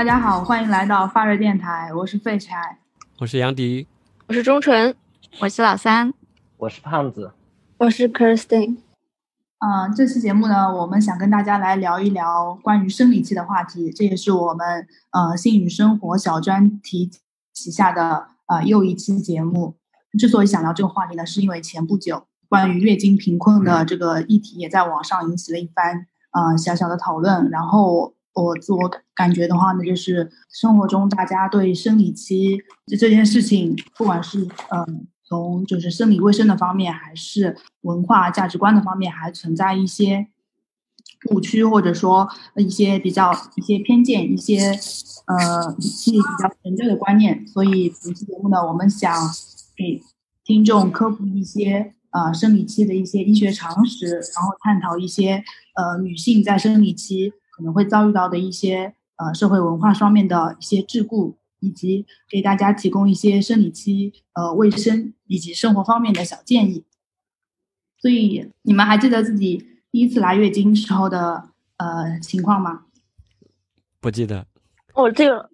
大家好，欢迎来到发热电台，我是废柴，我是杨迪，我是钟纯，我是老三，我是胖子，我是 Kirstin。嗯，这期节目呢，我们想跟大家来聊一聊关于生理期的话题，这也是我们呃性与生活小专题旗下的呃又一期节目。之所以想聊这个话题呢，是因为前不久关于月经贫困的这个议题也在网上引起了一番呃小小的讨论，然后。我自我感觉的话呢，就是生活中大家对生理期这这件事情，不管是嗯从就是生理卫生的方面，还是文化价值观的方面，还存在一些误区，或者说一些比较一些偏见，一些呃语气比较陈旧的观念。所以本期节目呢，我们想给听众科普一些呃生理期的一些医学常识，然后探讨一些呃女性在生理期。可能会遭遇到的一些呃社会文化方面的一些桎梏，以及给大家提供一些生理期呃卫生以及生活方面的小建议。所以你们还记得自己第一次来月经时候的呃情况吗？不记得。我这个，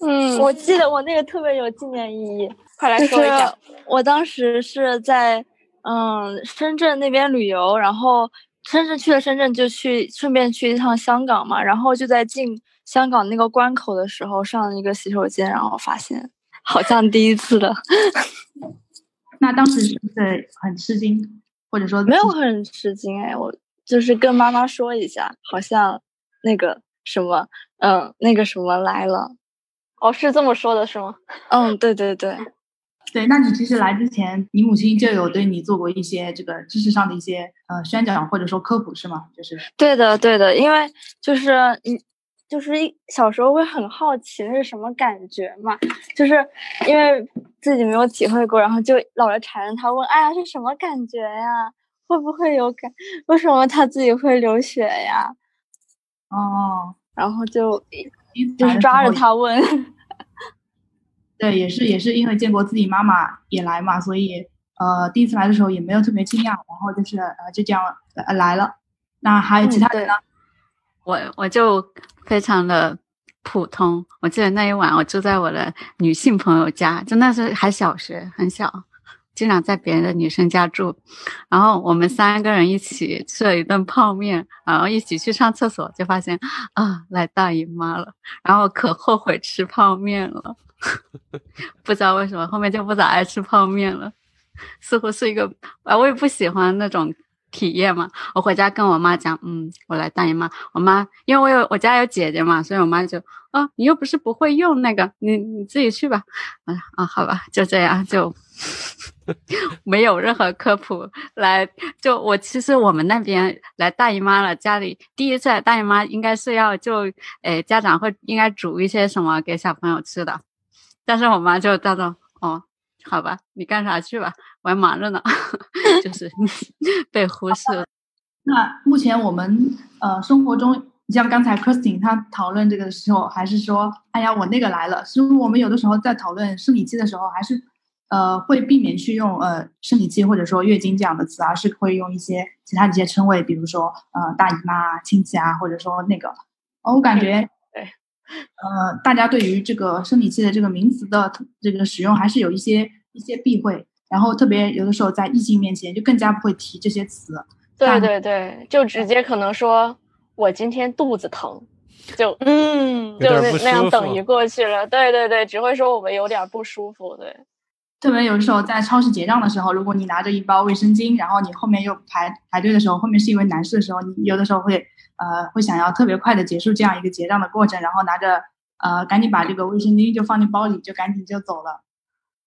嗯，我记得我那个特别有纪念意义。快来说一下，我当时是在嗯深圳那边旅游，然后。深圳去了深圳，就去顺便去一趟香港嘛。然后就在进香港那个关口的时候，上了一个洗手间，然后发现好像第一次的。那当时是不是很吃惊，或者说没有很吃惊？哎，我就是跟妈妈说一下，好像那个什么，嗯，那个什么来了。哦，是这么说的，是吗？嗯，对对对。对，那你其实来之前，你母亲就有对你做过一些这个知识上的一些呃宣讲或者说科普是吗？就是对的，对的，因为就是你就是一小时候会很好奇那是什么感觉嘛，就是因为自己没有体会过，然后就老是缠着他问，哎呀是什么感觉呀？会不会有感？为什么他自己会流血呀？哦，然后就就是抓着他问。对，也是也是因为建国自己妈妈也来嘛，所以呃第一次来的时候也没有特别惊讶，然后就是呃就这样呃来了。那还有其他人呢？我我就非常的普通。我记得那一晚我住在我的女性朋友家，真的是还小学很小，经常在别人的女生家住。然后我们三个人一起吃了一顿泡面，然后一起去上厕所，就发现啊来大姨妈了，然后可后悔吃泡面了。不知道为什么后面就不咋爱吃泡面了，似乎是一个啊，我也不喜欢那种体验嘛。我回家跟我妈讲，嗯，我来大姨妈。我妈因为我有我家有姐姐嘛，所以我妈就啊，你又不是不会用那个，你你自己去吧。啊啊，好吧，就这样，就 没有任何科普来。就我其实我们那边来大姨妈了，家里第一次来大姨妈应该是要就诶家长会应该煮一些什么给小朋友吃的。但是我妈就叫做哦，好吧，你干啥去吧，我还忙着呢，就是 被忽视了。那目前我们呃生活中，像刚才 Kristin 她讨论这个的时候，还是说，哎呀，我那个来了。所以我们有的时候在讨论生理期的时候，还是呃会避免去用呃生理期或者说月经这样的词，而是会用一些其他的一些称谓，比如说呃大姨妈、亲戚啊，或者说那个。哦我感觉。呃，大家对于这个生理期的这个名词的这个使用，还是有一些一些避讳，然后特别有的时候在异性面前就更加不会提这些词。对对对，就直接可能说我今天肚子疼，就嗯，就是那样等于过去了。对对对，只会说我们有点不舒服。对，特别有的时候在超市结账的时候，如果你拿着一包卫生巾，然后你后面又排排队的时候，后面是一位男士的时候，你有的时候会。呃，会想要特别快的结束这样一个结账的过程，然后拿着呃，赶紧把这个卫生巾就放进包里，就赶紧就走了。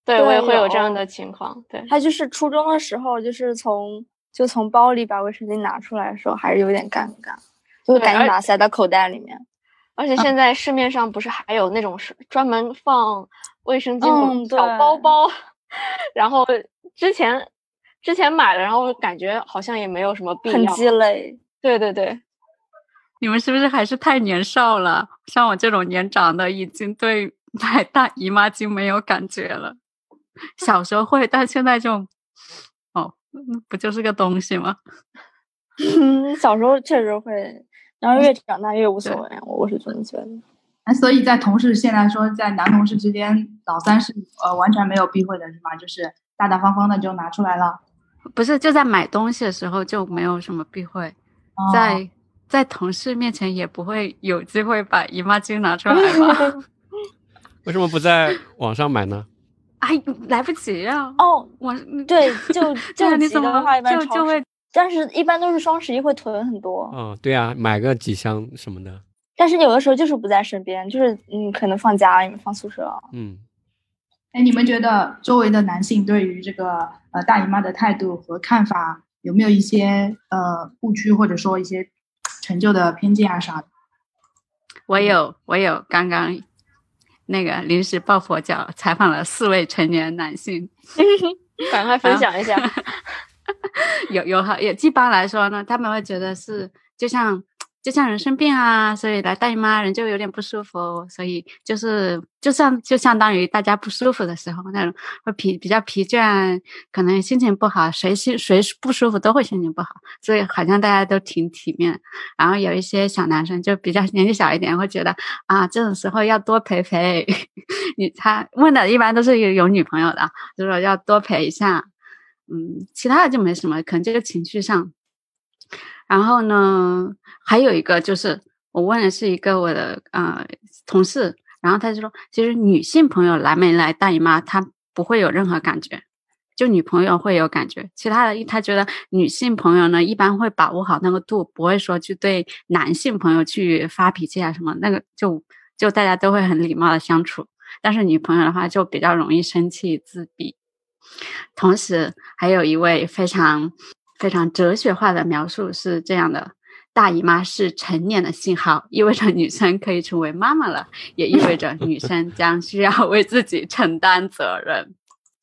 对，我也会有这样的情况。对，他就是初中的时候，就是从就从包里把卫生巾拿出来的时候，还是有点尴尬，就赶紧把它塞到口袋里面。而且现在市面上不是还有那种是专门放卫生巾的小包包，然后之前之前买了，然后感觉好像也没有什么必要，很鸡肋。对对对。你们是不是还是太年少了？像我这种年长的，已经对买大姨妈巾没有感觉了。小时候会，但现在就，哦，不就是个东西吗？嗯，小时候确实会，然后越长大越无所谓，我我是这么觉得。那所以在同事现在说，在男同事之间，老三是呃完全没有避讳的，是吗？就是大大方方的就拿出来了。不是，就在买东西的时候就没有什么避讳，在在同事面前也不会有机会把姨妈巾拿出来吧？为什么不在网上买呢？哎，来不及啊！哦，我对，就就你怎么就就会，但是一般都是双十一会囤很多。嗯，对啊，买个几箱什么的。但是有的时候就是不在身边，就是嗯，可能放家里面，放宿舍。嗯，哎，你们觉得周围的男性对于这个呃大姨妈的态度和看法有没有一些呃误区，或者说一些陈旧的偏见啊啥的？我有，我有，刚刚那个临时抱佛脚，采访了四位成年男性 赶快分享一下。有有好，也一般来说呢，他们会觉得是就像。就像人生病啊，所以来大姨妈人就有点不舒服，所以就是就像就相当于大家不舒服的时候那种会疲比较疲倦，可能心情不好，谁心谁不舒服都会心情不好，所以好像大家都挺体面。然后有一些小男生就比较年纪小一点，会觉得啊这种时候要多陪陪 你。他问的一般都是有有女朋友的，就说要多陪一下。嗯，其他的就没什么，可能这个情绪上。然后呢，还有一个就是我问的是一个我的呃同事，然后他就说，其实女性朋友来没来大姨妈，她不会有任何感觉，就女朋友会有感觉。其他的，他觉得女性朋友呢，一般会把握好那个度，不会说去对男性朋友去发脾气啊什么，那个就就大家都会很礼貌的相处。但是女朋友的话，就比较容易生气、自闭。同时，还有一位非常。非常哲学化的描述是这样的：大姨妈是成年的信号，意味着女生可以成为妈妈了，也意味着女 生将需要为自己承担责任。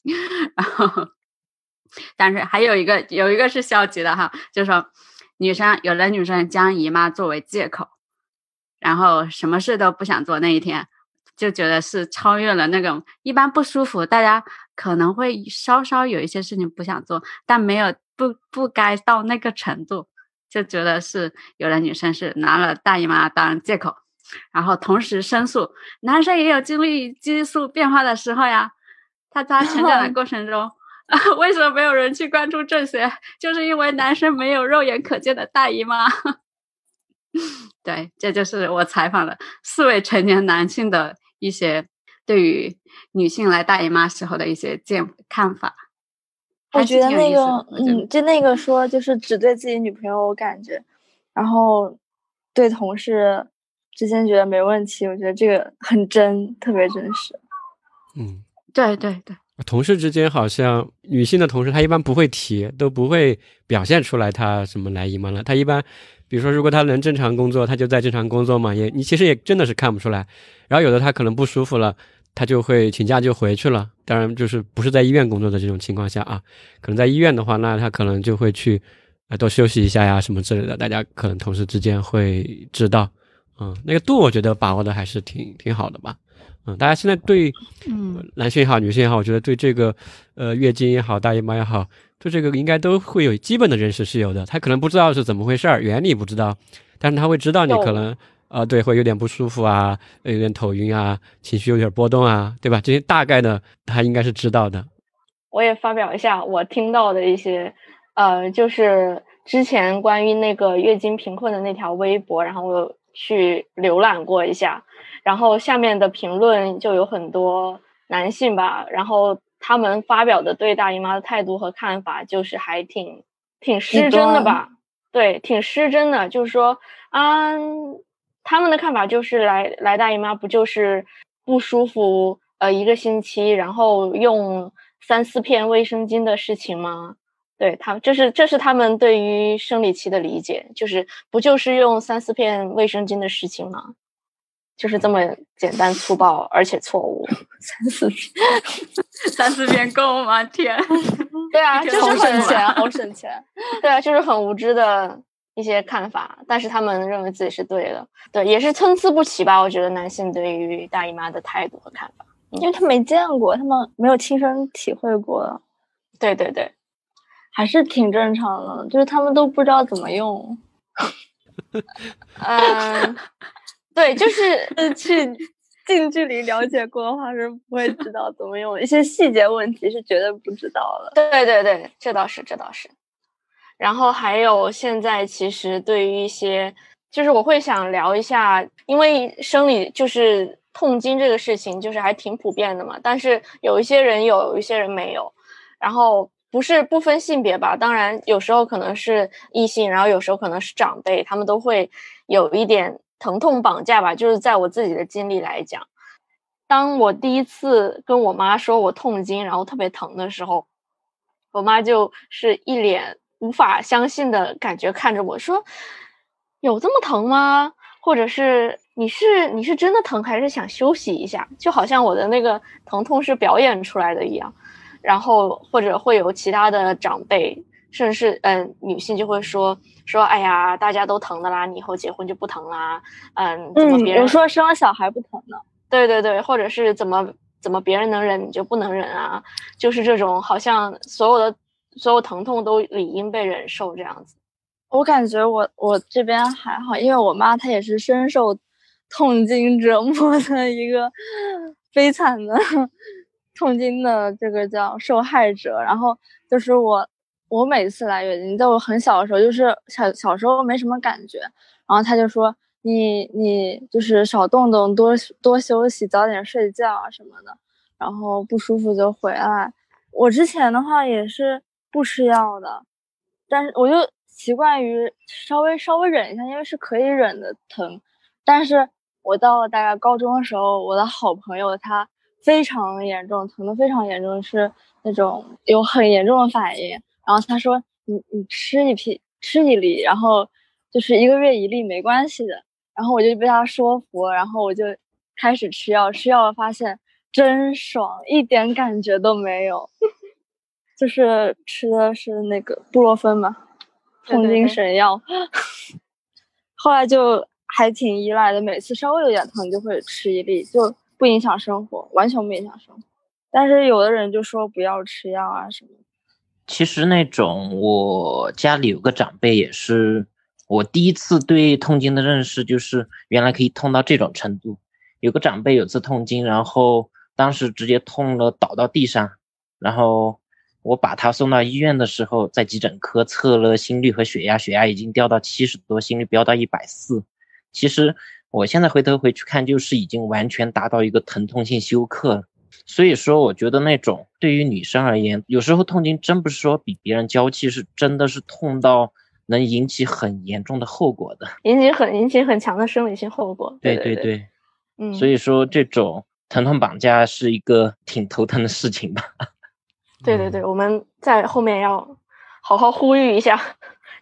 然后，但是还有一个有一个是消极的哈，就是说女生有的女生将姨妈作为借口，然后什么事都不想做那一天，就觉得是超越了那种一般不舒服，大家可能会稍稍有一些事情不想做，但没有。不不该到那个程度，就觉得是有的女生是拿了大姨妈当借口，然后同时申诉，男生也有经历激素变化的时候呀。他在成长的 过程中，为什么没有人去关注这些？就是因为男生没有肉眼可见的大姨妈。对，这就是我采访了四位成年男性的一些对于女性来大姨妈时候的一些见看法。我觉得那个，嗯，就那个说，就是只对自己女朋友有感觉，然后对同事之间觉得没问题。我觉得这个很真，特别真实。嗯，对对对。同事之间好像女性的同事，她一般不会提，都不会表现出来她什么来姨妈了。她一般，比如说，如果她能正常工作，她就在正常工作嘛，也你其实也真的是看不出来。然后有的她可能不舒服了。他就会请假就回去了，当然就是不是在医院工作的这种情况下啊，可能在医院的话，那他可能就会去，呃，多休息一下呀，什么之类的，大家可能同事之间会知道，嗯，那个度我觉得把握的还是挺挺好的吧，嗯，大家现在对，嗯，男性也好，女性也好，我觉得对这个，呃，月经也好，大姨妈也好，对这个应该都会有基本的认识是有的，他可能不知道是怎么回事儿，原理不知道，但是他会知道你可能。啊，对，会有点不舒服啊，有点头晕啊，情绪有点波动啊，对吧？这些大概的他应该是知道的。我也发表一下我听到的一些，呃，就是之前关于那个月经贫困的那条微博，然后我去浏览过一下，然后下面的评论就有很多男性吧，然后他们发表的对大姨妈的态度和看法，就是还挺挺失真的吧？对，挺失真的，就是说啊。他们的看法就是来来大姨妈不就是不舒服呃一个星期，然后用三四片卫生巾的事情吗？对他，这是这是他们对于生理期的理解，就是不就是用三四片卫生巾的事情吗？就是这么简单粗暴而且错误。三四片，三四片够吗？天，对啊，就是很省钱，好省钱。对啊，就是很无知的。一些看法，但是他们认为自己是对的，对，也是参差不齐吧。我觉得男性对于大姨妈的态度和看法，因为他没见过，他们没有亲身体会过。对对对，还是挺正常的，就是他们都不知道怎么用。嗯，对，就是去近距离了解过的话是不会知道怎么用，一些细节问题是绝对不知道的。对对对，这倒是，这倒是。然后还有现在其实对于一些，就是我会想聊一下，因为生理就是痛经这个事情，就是还挺普遍的嘛。但是有一些人有，有一些人没有。然后不是不分性别吧？当然有时候可能是异性，然后有时候可能是长辈，他们都会有一点疼痛绑架吧。就是在我自己的经历来讲，当我第一次跟我妈说我痛经，然后特别疼的时候，我妈就是一脸。无法相信的感觉看着我说：“有这么疼吗？或者是你是你是真的疼，还是想休息一下？就好像我的那个疼痛是表演出来的一样。然后或者会有其他的长辈，甚至是嗯女性就会说说：哎呀，大家都疼的啦，你以后结婚就不疼啦。嗯，怎么别人说生了小孩不疼呢？对对对，或者是怎么怎么别人能忍你就不能忍啊？就是这种好像所有的。”所有疼痛都理应被忍受，这样子。我感觉我我这边还好，因为我妈她也是深受痛经折磨的一个悲惨的痛经的这个叫受害者。然后就是我，我每次来月经，在我很小的时候，就是小小时候没什么感觉，然后她就说你你就是少动动，多多休息，早点睡觉啊什么的，然后不舒服就回来。我之前的话也是。不吃药的，但是我就习惯于稍微稍微忍一下，因为是可以忍的疼。但是我到了大概高中的时候，我的好朋友他非常严重，疼的非常严重，是那种有很严重的反应。然后他说：“你你吃一批，吃一粒，然后就是一个月一粒没关系的。”然后我就被他说服，然后我就开始吃药，吃药发现真爽，一点感觉都没有。就是吃的是那个布洛芬嘛，痛经神药。后来就还挺依赖的，每次稍微有点疼就会吃一粒，就不影响生活，完全不影响生活。但是有的人就说不要吃药啊什么。其实那种我家里有个长辈也是，我第一次对痛经的认识就是原来可以痛到这种程度。有个长辈有次痛经，然后当时直接痛了倒到地上，然后。我把他送到医院的时候，在急诊科测了心率和血压，血压已经掉到七十多，心率飙到一百四。其实我现在回头回去看，就是已经完全达到一个疼痛性休克了。所以说，我觉得那种对于女生而言，有时候痛经真不是说比别人娇气，是真的是痛到能引起很严重的后果的，引起很引起很强的生理性后果。对对对，嗯，所以说这种疼痛绑架是一个挺头疼的事情吧。对对对，我们在后面要好好呼吁一下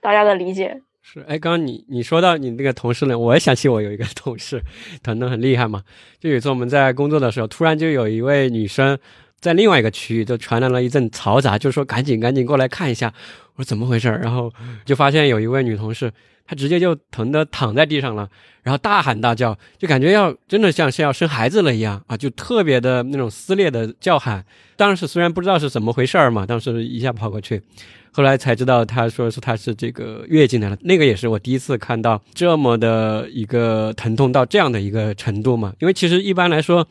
大家的理解。是，哎，刚刚你你说到你那个同事呢，我也想起我有一个同事 疼的很厉害嘛。就有一次我们在工作的时候，突然就有一位女生在另外一个区域就传来了一阵嘈杂，就说赶紧赶紧过来看一下。我说怎么回事？然后就发现有一位女同事。她直接就疼的躺在地上了，然后大喊大叫，就感觉要真的像是要生孩子了一样啊，就特别的那种撕裂的叫喊。当时虽然不知道是怎么回事儿嘛，当时一下跑过去，后来才知道他说是他是这个月经来了。那个也是我第一次看到这么的一个疼痛到这样的一个程度嘛，因为其实一般来说。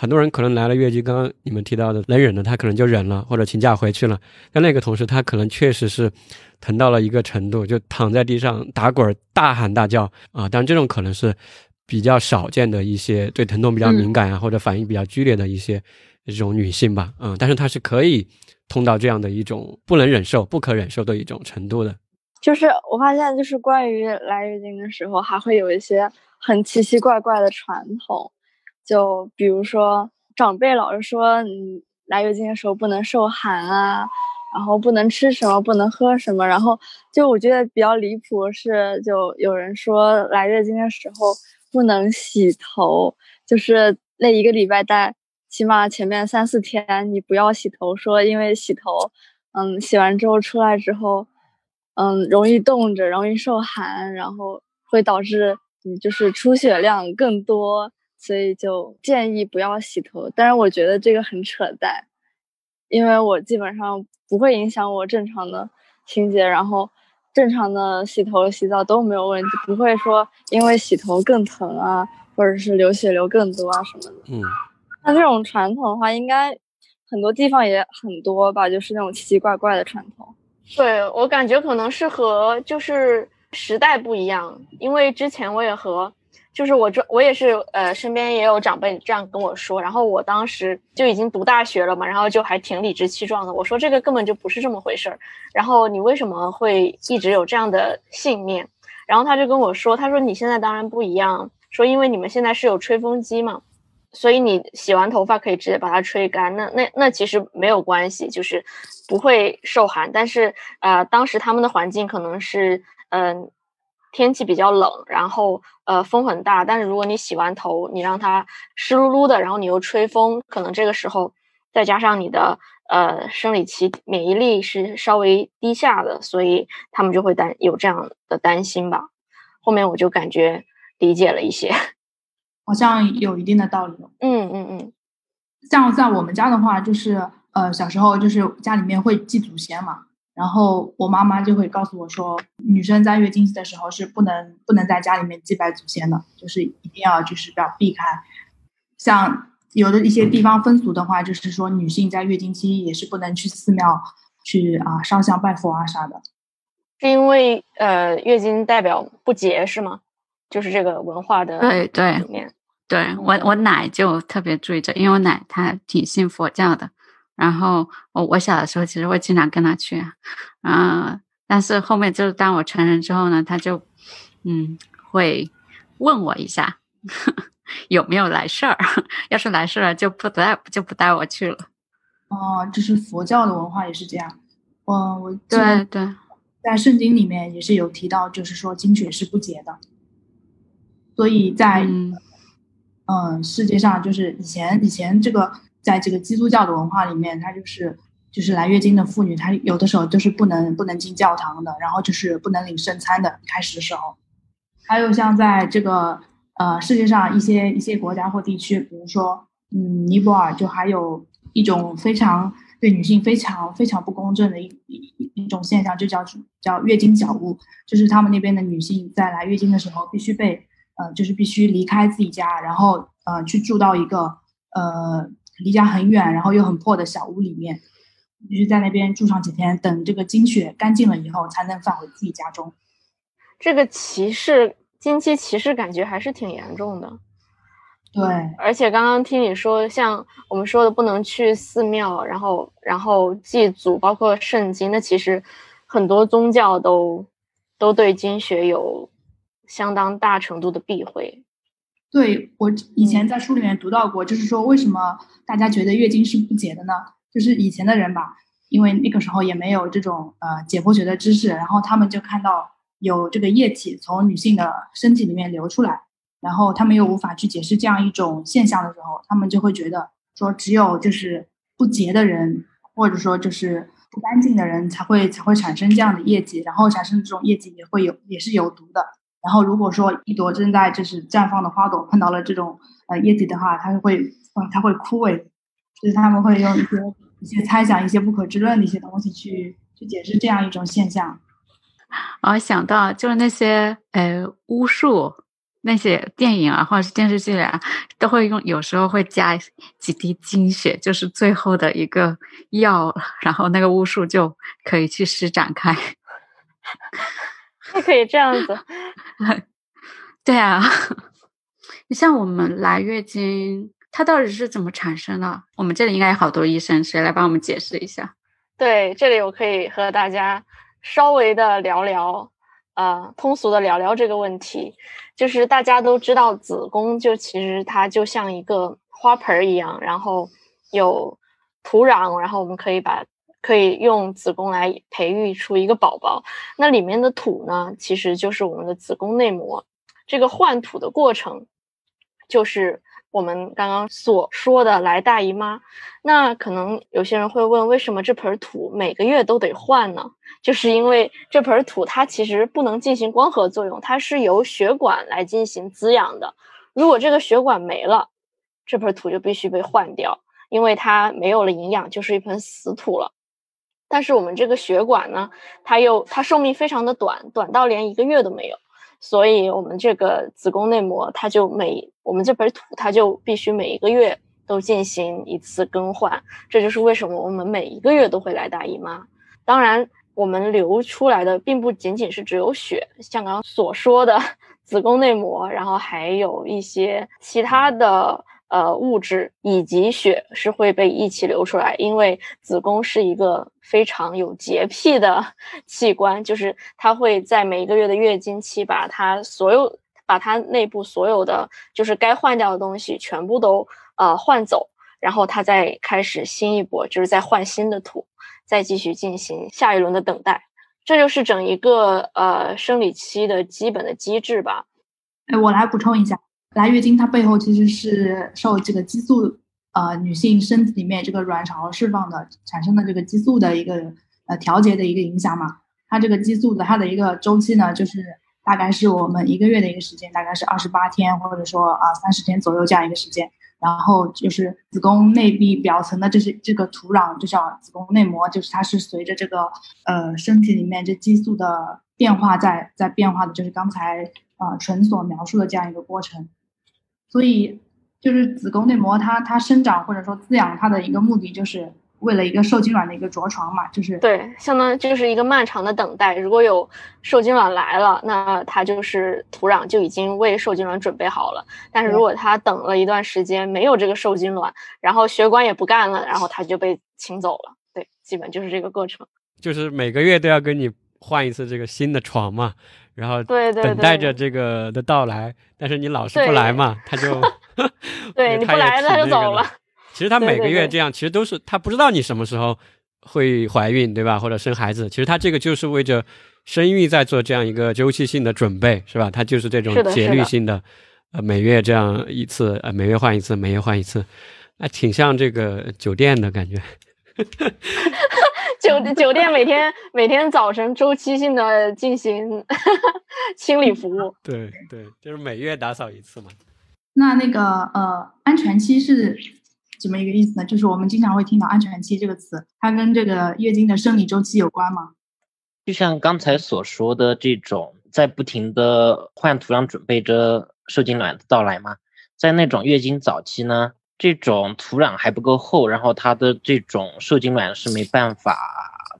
很多人可能来了月经，刚刚你们提到的能忍的，他可能就忍了，或者请假回去了。但那个同事，他可能确实是疼到了一个程度，就躺在地上打滚、大喊大叫啊。但这种可能是比较少见的一些对疼痛比较敏感啊，或者反应比较剧烈的一些这种女性吧。嗯，但是她是可以痛到这样的一种不能忍受、不可忍受的一种程度的。就是我发现，就是关于来月经的时候，还会有一些很奇奇怪怪的传统。就比如说，长辈老是说你来月经的时候不能受寒啊，然后不能吃什么，不能喝什么。然后就我觉得比较离谱是，就有人说来月经的时候不能洗头，就是那一个礼拜带，起码前面三四天你不要洗头，说因为洗头，嗯，洗完之后出来之后，嗯，容易冻着，容易受寒，然后会导致你就是出血量更多。所以就建议不要洗头，但是我觉得这个很扯淡，因为我基本上不会影响我正常的清洁，然后正常的洗头洗澡都没有问题，不会说因为洗头更疼啊，或者是流血流更多啊什么的。嗯，那这种传统的话，应该很多地方也很多吧，就是那种奇奇怪怪的传统。对我感觉可能是和就是时代不一样，因为之前我也和。就是我这我也是，呃，身边也有长辈这样跟我说，然后我当时就已经读大学了嘛，然后就还挺理直气壮的。我说这个根本就不是这么回事儿，然后你为什么会一直有这样的信念？然后他就跟我说，他说你现在当然不一样，说因为你们现在是有吹风机嘛，所以你洗完头发可以直接把它吹干，那那那其实没有关系，就是不会受寒。但是呃，当时他们的环境可能是嗯。天气比较冷，然后呃风很大，但是如果你洗完头，你让它湿漉漉的，然后你又吹风，可能这个时候再加上你的呃生理期免疫力是稍微低下的，所以他们就会担有这样的担心吧。后面我就感觉理解了一些，好像有一定的道理。嗯嗯嗯，像在我们家的话，就是呃小时候就是家里面会祭祖先嘛。然后我妈妈就会告诉我说，女生在月经期的时候是不能不能在家里面祭拜祖先的，就是一定要就是要避开。像有的一些地方风俗的话，就是说女性在月经期也是不能去寺庙去啊烧香拜佛啊啥的。是因为呃月经代表不洁是吗？就是这个文化的对对对我我奶就特别注意这，因为我奶她挺信佛教的。然后我我小的时候其实会经常跟他去，啊，但是后面就是当我成人之后呢，他就嗯会问我一下 有没有来事儿，要是来事儿了就不带就不带我去了。哦，就是佛教的文化也是这样。嗯，我对对，在圣经里面也是有提到，就是说精血是不洁的，所以在嗯世界上就是以前以前这个。在这个基督教的文化里面，它就是就是来月经的妇女，她有的时候就是不能不能进教堂的，然后就是不能领圣餐的。开始的时候，还有像在这个呃世界上一些一些国家或地区，比如说嗯尼泊尔，就还有一种非常对女性非常非常不公正的一一一种现象，就叫叫月经脚屋，就是他们那边的女性在来月经的时候必须被呃就是必须离开自己家，然后呃去住到一个呃。离家很远，然后又很破的小屋里面，必须在那边住上几天，等这个经血干净了以后，才能返回自己家中。这个歧视，经期歧视感觉还是挺严重的。对，而且刚刚听你说，像我们说的不能去寺庙，然后然后祭祖，包括圣经，那其实很多宗教都都对经血有相当大程度的避讳。对我以前在书里面读到过，就是说为什么大家觉得月经是不洁的呢？就是以前的人吧，因为那个时候也没有这种呃解剖学的知识，然后他们就看到有这个液体从女性的身体里面流出来，然后他们又无法去解释这样一种现象的时候，他们就会觉得说只有就是不洁的人，或者说就是不干净的人才会才会产生这样的液体，然后产生这种液体也会有也是有毒的。然后，如果说一朵正在就是绽放的花朵碰到了这种呃液体的话，它会啊，它会枯萎，就是他们会用一些一些猜想、一些不可知论的一些东西去去解释这样一种现象。我想到就是那些呃巫术那些电影啊，或者是电视剧啊，都会用有时候会加几滴精血，就是最后的一个药，然后那个巫术就可以去施展开。还可以这样子，对啊。你像我们来月经，它到底是怎么产生的？我们这里应该有好多医生，谁来帮我们解释一下？对，这里我可以和大家稍微的聊聊，呃，通俗的聊聊这个问题。就是大家都知道，子宫就其实它就像一个花盆一样，然后有土壤，然后我们可以把。可以用子宫来培育出一个宝宝，那里面的土呢，其实就是我们的子宫内膜。这个换土的过程，就是我们刚刚所说的来大姨妈。那可能有些人会问，为什么这盆土每个月都得换呢？就是因为这盆土它其实不能进行光合作用，它是由血管来进行滋养的。如果这个血管没了，这盆土就必须被换掉，因为它没有了营养，就是一盆死土了。但是我们这个血管呢，它又它寿命非常的短，短到连一个月都没有，所以我们这个子宫内膜它就每我们这盆土它就必须每一个月都进行一次更换，这就是为什么我们每一个月都会来大姨妈。当然，我们流出来的并不仅仅是只有血，像刚刚所说的 子宫内膜，然后还有一些其他的。呃，物质以及血是会被一起流出来，因为子宫是一个非常有洁癖的 器官，就是它会在每一个月的月经期把它所有把它内部所有的就是该换掉的东西全部都呃换走，然后它再开始新一波，就是再换新的土，再继续进行下一轮的等待，这就是整一个呃生理期的基本的机制吧。哎，我来补充一下。来月经，它背后其实是受这个激素，呃，女性身体里面这个卵巢释放的产生的这个激素的一个呃调节的一个影响嘛。它这个激素的它的一个周期呢，就是大概是我们一个月的一个时间，大概是二十八天或者说啊三十天左右这样一个时间。然后就是子宫内壁表层的这些这个土壤，就像子宫内膜，就是它是随着这个呃身体里面这激素的变化在在变化的，就是刚才啊纯所描述的这样一个过程。所以，就是子宫内膜，它它生长或者说滋养它的一个目的，就是为了一个受精卵的一个着床嘛，就是对，相当于就是一个漫长的等待。如果有受精卵来了，那它就是土壤就已经为受精卵准备好了。但是如果它等了一段时间没有这个受精卵，然后血管也不干了，然后它就被请走了。对，基本就是这个过程。就是每个月都要跟你换一次这个新的床嘛。然后等待着这个的到来，但是你老是不来嘛，他就 对你不来他就走了。其实他每个月这样，其实都是他不知道你什么时候会怀孕，对吧？或者生孩子，其实他这个就是为着生育在做这样一个周期性的准备，是吧？他就是这种节律性的，呃，每月这样一次，呃，每月换一次，每月换一次，那挺像这个酒店的感觉。酒 酒店每天每天早晨周期性的进行 清理服务，对对，就是每月打扫一次嘛。那那个呃，安全期是怎么一个意思呢？就是我们经常会听到“安全期”这个词，它跟这个月经的生理周期有关吗？就像刚才所说的这种，在不停的换土壤，准备着受精卵的到来嘛。在那种月经早期呢？这种土壤还不够厚，然后它的这种受精卵是没办法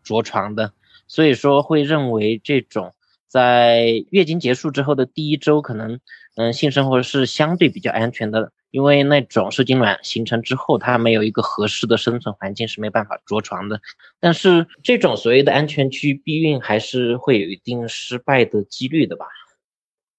着床的，所以说会认为这种在月经结束之后的第一周，可能嗯性生活是相对比较安全的，因为那种受精卵形成之后，它没有一个合适的生存环境是没办法着床的。但是这种所谓的安全区避孕还是会有一定失败的几率的吧。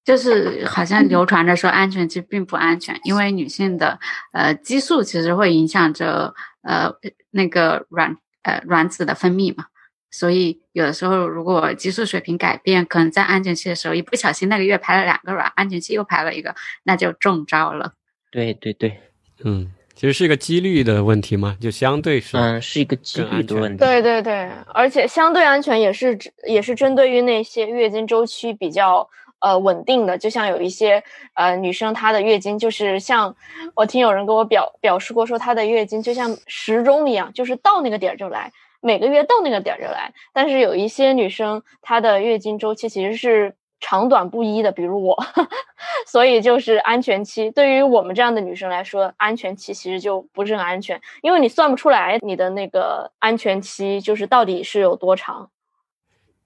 就是好像流传着说安全期并不安全，因为女性的呃激素其实会影响着呃那个卵呃卵子的分泌嘛，所以有的时候如果激素水平改变，可能在安全期的时候一不小心那个月排了两个卵，安全期又排了一个，那就中招了。对对对，嗯，其实是一个几率的问题嘛，就相对是嗯是一个几率的问题。对对对，而且相对安全也是也是针对于那些月经周期比较。呃，稳定的，就像有一些呃女生，她的月经就是像我听有人跟我表表示过，说她的月经就像时钟一样，就是到那个点儿就来，每个月到那个点儿就来。但是有一些女生，她的月经周期其实是长短不一的，比如我，所以就是安全期对于我们这样的女生来说，安全期其实就不是很安全，因为你算不出来你的那个安全期就是到底是有多长。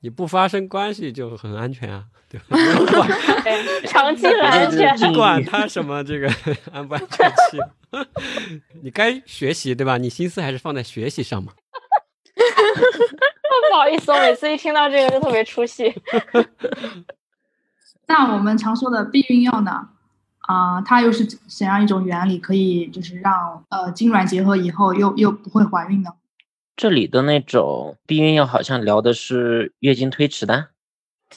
你不发生关系就很安全啊。对吧 长期很安全，管他什么这个 安不安全期，你该学习对吧？你心思还是放在学习上嘛。不好意思，我每次一听到这个就特别出戏。那我们常说的避孕药呢？啊，它又是怎样一种原理，可以就是让呃精卵结合以后又又不会怀孕呢？这里的那种避孕药好像聊的是月经推迟的。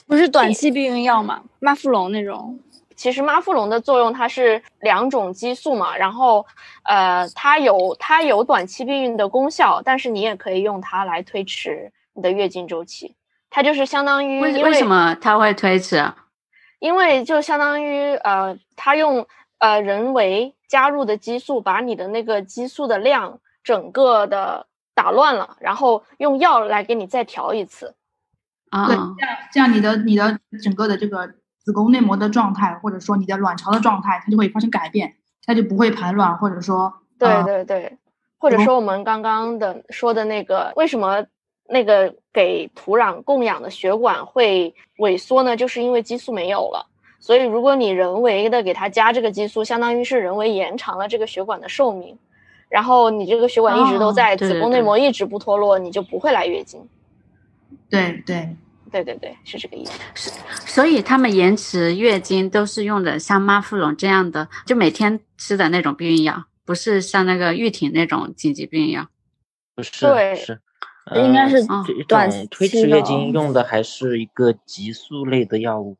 不是短期避孕药吗？妈富隆那种，其实妈富隆的作用它是两种激素嘛，然后呃，它有它有短期避孕的功效，但是你也可以用它来推迟你的月经周期，它就是相当于为为什么它会推迟啊？因为就相当于呃，它用呃人为加入的激素，把你的那个激素的量整个的。打乱了，然后用药来给你再调一次。啊，对，这样这样你的你的整个的这个子宫内膜的状态，或者说你的卵巢的状态，它就会发生改变，它就不会排卵，或者说对对对，或者说我们刚刚的说的那个，为什么那个给土壤供氧的血管会萎缩呢？就是因为激素没有了。所以如果你人为的给它加这个激素，相当于是人为延长了这个血管的寿命，然后你这个血管一直都在，子宫内膜一直不脱落，你就不会来月经。对对对对对，是这个意思。是，所以他们延迟月经都是用的像妈富隆这样的，就每天吃的那种避孕药，不是像那个玉婷那种紧急避孕药。不是，对是，应该是这短种推迟月经用的还是一个激素类的药物。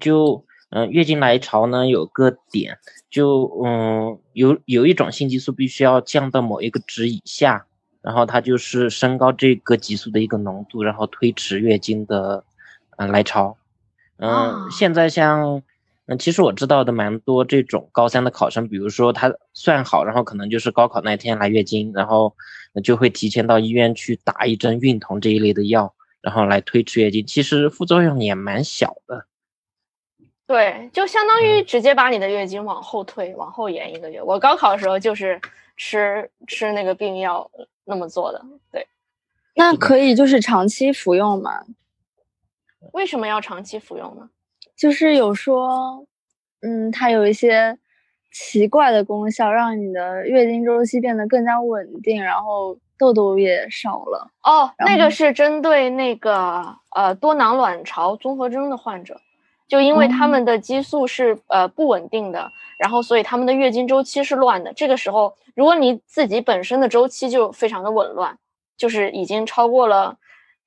就嗯，月经来潮呢有个点，就嗯有有一种性激素必须要降到某一个值以下。然后它就是升高这个激素的一个浓度，然后推迟月经的，嗯来潮，嗯，现在像，嗯，其实我知道的蛮多这种高三的考生，比如说他算好，然后可能就是高考那天来月经，然后就会提前到医院去打一针孕酮这一类的药，然后来推迟月经，其实副作用也蛮小的。对，就相当于直接把你的月经往后推，往后延一个月。我高考的时候就是吃吃那个避孕药。那么做的，对，那可以就是长期服用吗？为什么要长期服用呢？就是有说，嗯，它有一些奇怪的功效，让你的月经周期变得更加稳定，然后痘痘也少了。哦，那个是针对那个呃多囊卵巢综合征的患者，就因为他们的激素是呃不稳定的，然后所以他们的月经周期是乱的，这个时候。如果你自己本身的周期就非常的紊乱，就是已经超过了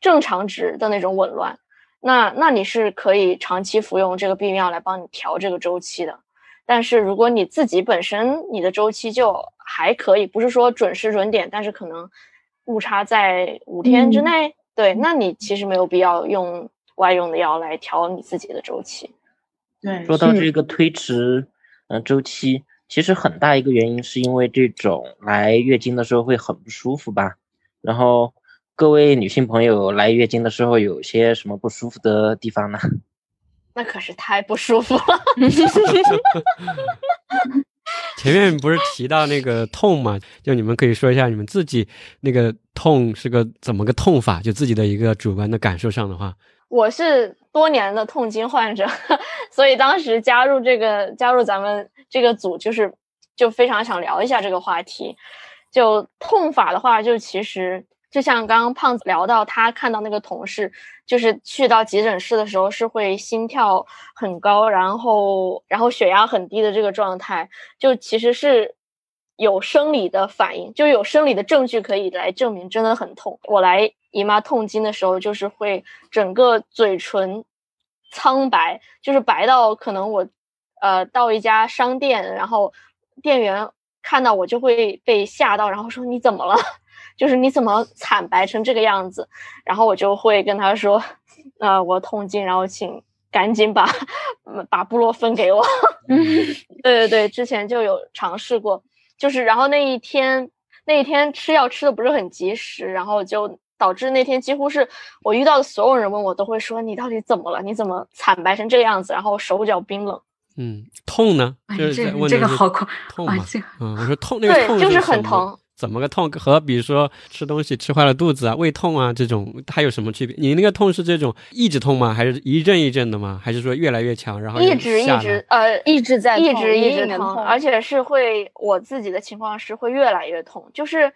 正常值的那种紊乱，那那你是可以长期服用这个避孕药来帮你调这个周期的。但是如果你自己本身你的周期就还可以，不是说准时准点，但是可能误差在五天之内，对，那你其实没有必要用外用的药来调你自己的周期。对，说到这个推迟，嗯，周期。其实很大一个原因是因为这种来月经的时候会很不舒服吧，然后各位女性朋友来月经的时候有些什么不舒服的地方呢？那可是太不舒服了。前面不是提到那个痛嘛？就你们可以说一下你们自己那个痛是个怎么个痛法？就自己的一个主观的感受上的话，我是多年的痛经患者，所以当时加入这个加入咱们。这个组就是就非常想聊一下这个话题，就痛法的话，就其实就像刚刚胖子聊到，他看到那个同事，就是去到急诊室的时候是会心跳很高，然后然后血压很低的这个状态，就其实是有生理的反应，就有生理的证据可以来证明真的很痛。我来姨妈痛经的时候，就是会整个嘴唇苍白，就是白到可能我。呃，到一家商店，然后店员看到我就会被吓到，然后说你怎么了？就是你怎么惨白成这个样子？然后我就会跟他说，呃，我痛经，然后请赶紧把把布洛芬给我。对对对，之前就有尝试过，就是然后那一天那一天吃药吃的不是很及时，然后就导致那天几乎是我遇到的所有人问我都会说你到底怎么了？你怎么惨白成这个样子？然后手脚冰冷。嗯，痛呢？就是这个这个好痛，痛嘛？嗯，我说痛那个痛就是很疼，怎么个痛？和比如说吃东西吃坏了肚子啊、胃痛啊这种，它有什么区别？你那个痛是这种一直痛吗？还是一阵一阵的吗？还是说越来越强？然后一直一直呃一直在一直一直痛，而且是会我自己的情况是会越来越痛，就是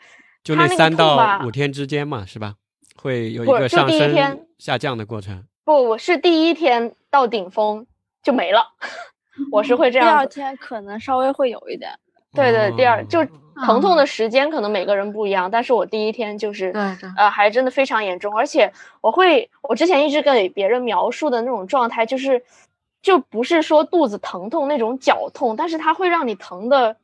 就那三到五天之间嘛，是吧？会有一个上升下降的过程。不，我是第一天到顶峰就没了。我是会这样，第二天可能稍微会有一点，对对，第二就疼痛的时间可能每个人不一样，但是我第一天就是呃，还真的非常严重，而且我会，我之前一直给别人描述的那种状态，就是就不是说肚子疼痛那种绞痛，但是它会让你疼的，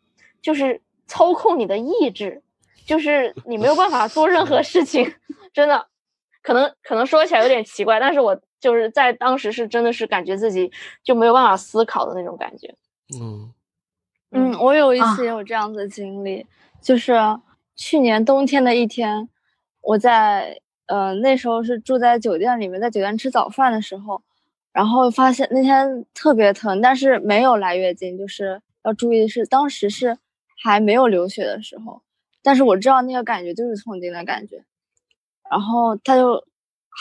就是操控你的意志，就是你没有办法做任何事情，真的，可能可能说起来有点奇怪，但是我。就是在当时是真的是感觉自己就没有办法思考的那种感觉。嗯嗯，我有一次也有这样子的经历，就是去年冬天的一天，我在呃那时候是住在酒店里面，在酒店吃早饭的时候，然后发现那天特别疼，但是没有来月经，就是要注意是当时是还没有流血的时候，但是我知道那个感觉就是痛经的感觉，然后它就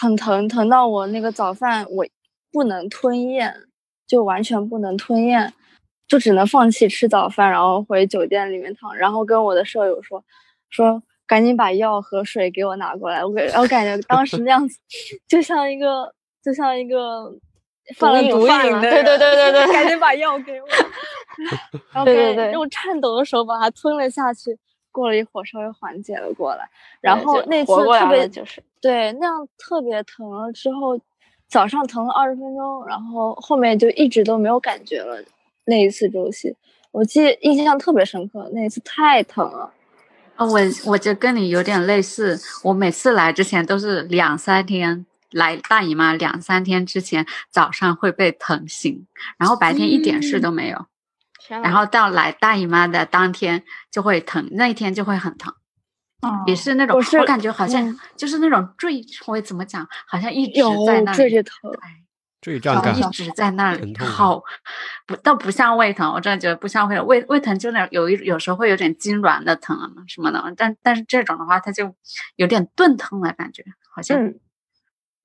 很疼，疼到我那个早饭我不能吞咽，就完全不能吞咽。就只能放弃吃早饭，然后回酒店里面躺，然后跟我的舍友说，说赶紧把药和水给我拿过来。我给，我感觉当时那样子，就像一个，就像一个犯了毒瘾的，对对对对 对，赶紧把药给我。然后对对，用颤抖的手把它吞了下去。过了一会儿，稍微缓解了过来。然后那次特别就是对那样特别疼了之后，早上疼了二十分钟，然后后面就一直都没有感觉了。那一次周期，我记得印象特别深刻。那一次太疼了，啊，我我就跟你有点类似。我每次来之前都是两三天来大姨妈，两三天之前早上会被疼醒，然后白天一点事都没有。然后到来大姨妈的当天就会疼，那一天就会很疼。哦，也是那种，我感觉好像就是那种坠，我怎么讲，好像一直在那坠着疼。坠胀感一直在那里，好不倒不像胃疼，我真的觉得不像胃疼。胃胃疼就那有一有时候会有点痉挛的疼啊什么的，但但是这种的话，它就有点钝疼的感觉，好像。嗯。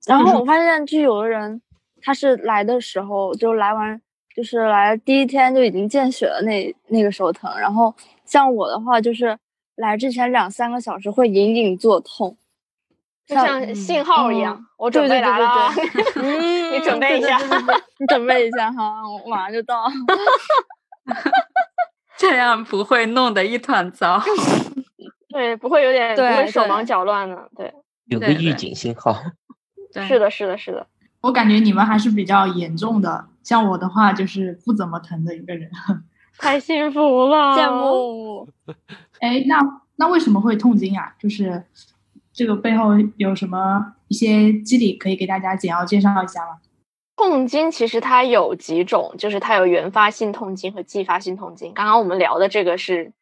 然后我发现，就有的人他是来的时候就来完，就是来第一天就已经见血了，那那个时候疼。然后像我的话，就是来之前两三个小时会隐隐作痛。就像信号一样，我准备来了，你准备一下，你准备一下哈，我马上就到。这样不会弄得一团糟。对，不会有点不会手忙脚乱的。对，有个预警信号。是的，是的，是的。我感觉你们还是比较严重的，像我的话就是不怎么疼的一个人。太幸福了，羡慕。哎，那那为什么会痛经啊？就是。这个背后有什么一些机理可以给大家简要介绍一下吗？痛经其实它有几种，就是它有原发性痛经和继发性痛经。刚刚我们聊的这个是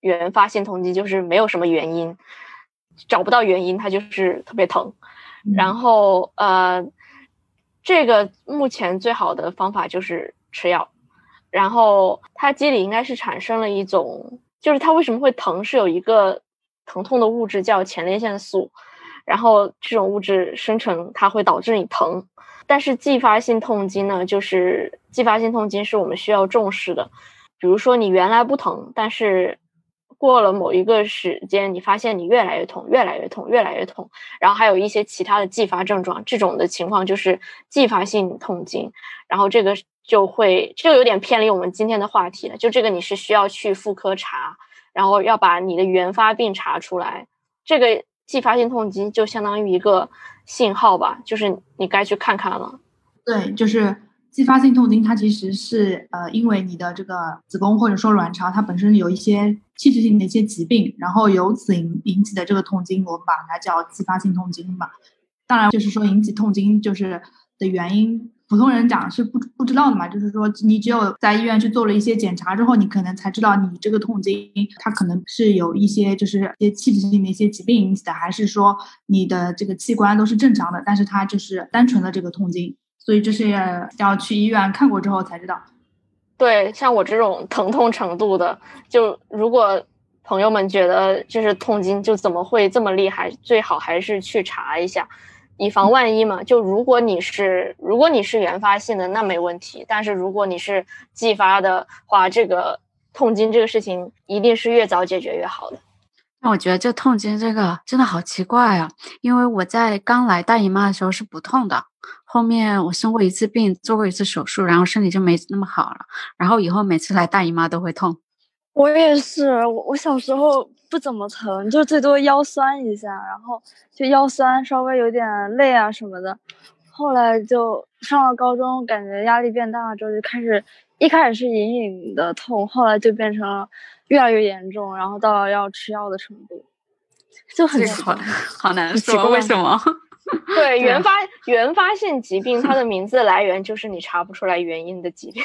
原发性痛经，就是没有什么原因，找不到原因，它就是特别疼。然后呃，这个目前最好的方法就是吃药。然后它机理应该是产生了一种，就是它为什么会疼，是有一个。疼痛的物质叫前列腺素，然后这种物质生成它会导致你疼。但是继发性痛经呢，就是继发性痛经是我们需要重视的。比如说你原来不疼，但是过了某一个时间，你发现你越来越痛，越来越痛，越来越痛，然后还有一些其他的继发症状，这种的情况就是继发性痛经。然后这个就会这个有点偏离我们今天的话题了，就这个你是需要去妇科查。然后要把你的原发病查出来，这个继发性痛经就相当于一个信号吧，就是你该去看看了。对，就是继发性痛经，它其实是呃，因为你的这个子宫或者说卵巢，它本身有一些器质性的一些疾病，然后由此引引起的这个痛经，我们把它叫继发性痛经嘛。当然，就是说引起痛经就是的原因。普通人讲是不不知道的嘛，就是说你只有在医院去做了一些检查之后，你可能才知道你这个痛经它可能是有一些就是一些器质性的一些疾病引起的，还是说你的这个器官都是正常的，但是它就是单纯的这个痛经，所以这是要去医院看过之后才知道。对，像我这种疼痛程度的，就如果朋友们觉得就是痛经就怎么会这么厉害，最好还是去查一下。以防万一嘛，就如果你是如果你是原发性的，那没问题。但是如果你是继发的话，这个痛经这个事情一定是越早解决越好的。那我觉得这痛经这个真的好奇怪啊，因为我在刚来大姨妈的时候是不痛的，后面我生过一次病，做过一次手术，然后身体就没那么好了，然后以后每次来大姨妈都会痛。我也是，我我小时候。不怎么疼，就最多腰酸一下，然后就腰酸，稍微有点累啊什么的。后来就上了高中，感觉压力变大了之后，就开始一开始是隐隐的痛，后来就变成了越来越严重，然后到了要吃药的程度，就很好好难说为什么。对原发原发性疾病，它的名字来源就是你查不出来原因的疾病。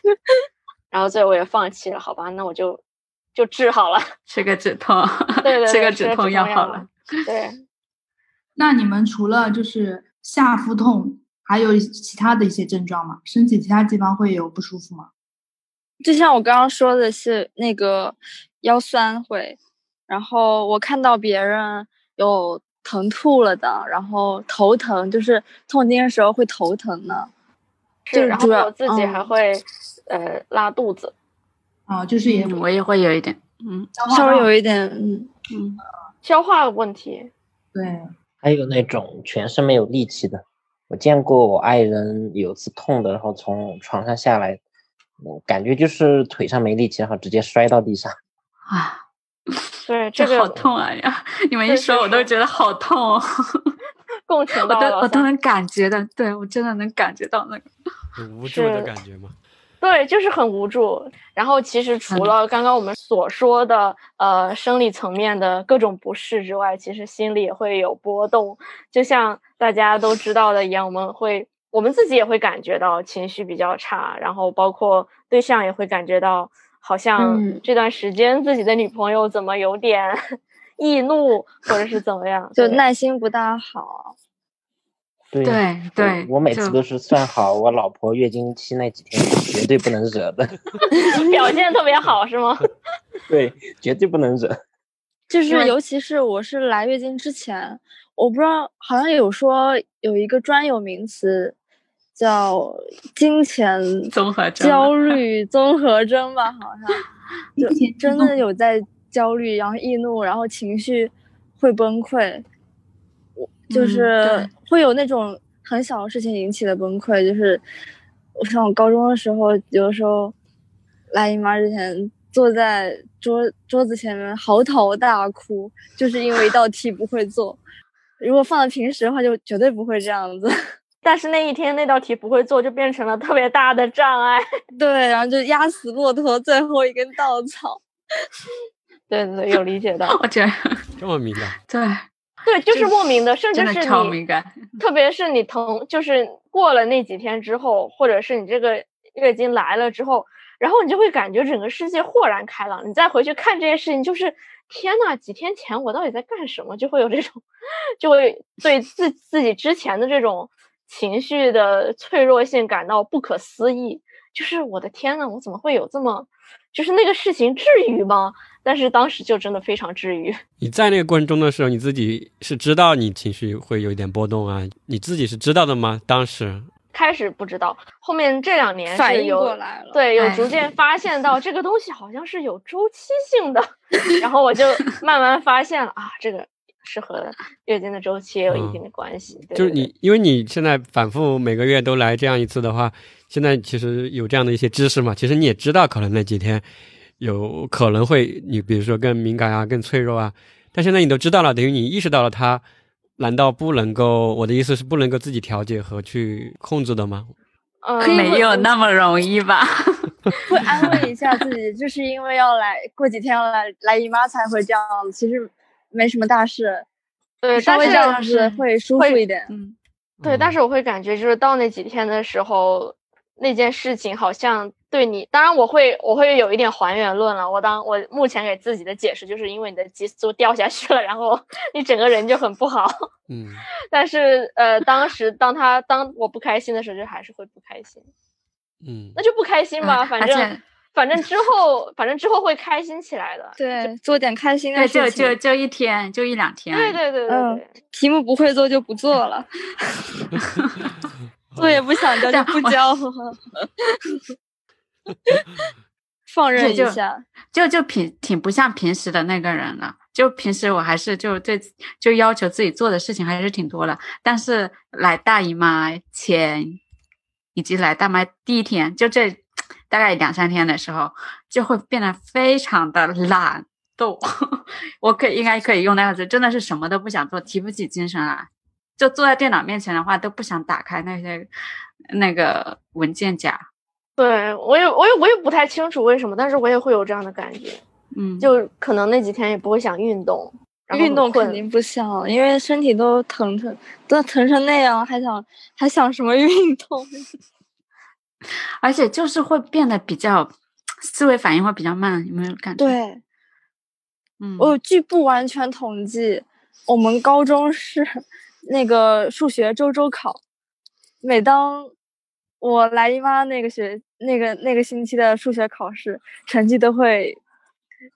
然后最后我也放弃了，好吧，那我就。就治好了，吃个止痛，对对，吃个止痛药好了。对，那你们除了就是下腹痛，还有其他的一些症状吗？身体其他地方会有不舒服吗？就像我刚刚说的是那个腰酸会，然后我看到别人有疼吐了的，然后头疼，就是痛经的时候会头疼的，是，然后我自己还会呃拉肚子，啊，就是也我也会有一点，嗯，稍微有一点，嗯嗯，消化问题，对，还有那种全身没有力气的，我见过我爱人有次痛的，然后从床上下来。我感觉就是腿上没力气，然后直接摔到地上。啊，对，这个好痛啊呀！你们一说，我都觉得好痛。共情到了，我都能感觉到，对我真的能感觉到那个很无助的感觉吗？对，就是很无助。然后其实除了刚刚我们所说的呃生理层面的各种不适之外，其实心里也会有波动。就像大家都知道的一样，我们会。我们自己也会感觉到情绪比较差，然后包括对象也会感觉到，好像这段时间自己的女朋友怎么有点 易怒，或者是怎么样，就耐心不大好。对对，我每次都是算好，我老婆月经期那几天绝对不能惹的，表现特别好是吗？对，绝对不能惹。就是尤其是我是来月经之前，我不知道，好像有说有一个专有名词。叫金钱综合焦虑 综合征吧，好像就真的有在焦虑，然后易怒，然后情绪会崩溃，我就是会有那种很小的事情引起的崩溃，就是我上我高中的时候，有的时候来姨妈之前坐在桌桌子前面嚎啕大哭，就是因为一道题不会做，如果放在平时的话，就绝对不会这样子。但是那一天那道题不会做，就变成了特别大的障碍。对，然后就压死骆驼最后一根稻草。对对，有理解到。我觉得这么敏感。对对，就是莫名的，甚至是超敏感。特别是你疼，就是过了那几天之后，或者是你这个月经来了之后，然后你就会感觉整个世界豁然开朗。你再回去看这件事情，就是天呐，几天前我到底在干什么？就会有这种，就会对自自己之前的这种。情绪的脆弱性感到不可思议，就是我的天呐，我怎么会有这么，就是那个事情至于吗？但是当时就真的非常治愈。你在那个过程中的时候，你自己是知道你情绪会有一点波动啊？你自己是知道的吗？当时开始不知道，后面这两年反应过来了，对，有逐渐发现到这个东西好像是有周期性的，然后我就慢慢发现了啊，这个。是和月经的周期也有一定的关系。就是你，因为你现在反复每个月都来这样一次的话，现在其实有这样的一些知识嘛，其实你也知道，可能那几天有可能会你比如说更敏感啊，更脆弱啊。但现在你都知道了，等于你意识到了它，难道不能够？我的意思是不能够自己调节和去控制的吗？嗯，没有那么容易吧？会安慰一下自己，就是因为要来过几天要来来姨妈才会这样。其实。没什么大事，对，稍微这样子会舒服一点。嗯，对，但是我会感觉就是到那几天的时候，那件事情好像对你，当然我会我会有一点还原论了。我当我目前给自己的解释就是因为你的激素掉下去了，然后 你整个人就很不好。嗯，但是呃，当时当他当我不开心的时候，就还是会不开心。嗯，那就不开心吧，反正。反正之后，反正之后会开心起来的。对，做点开心的事情。就就就一天，就一两天。对对对对对。题目不会做就不做了。做也不想交就不交。放任一下。就就平挺不像平时的那个人了。就平时我还是就对就要求自己做的事情还是挺多的，但是来大姨妈前以及来大妈第一天，就这。大概两三天的时候，就会变得非常的懒惰。我可以应该可以用那个词，真的是什么都不想做，提不起精神来。就坐在电脑面前的话，都不想打开那些那个文件夹。对我也我也我也不太清楚为什么，但是我也会有这样的感觉。嗯，就可能那几天也不会想运动，运动肯定不想，因为身体都疼成都疼成那样，还想还想什么运动？而且就是会变得比较思维反应会比较慢，有没有感觉？对，嗯，我据不完全统计，我们高中是那个数学周周考，每当我来姨妈那个学那个那个星期的数学考试，成绩都会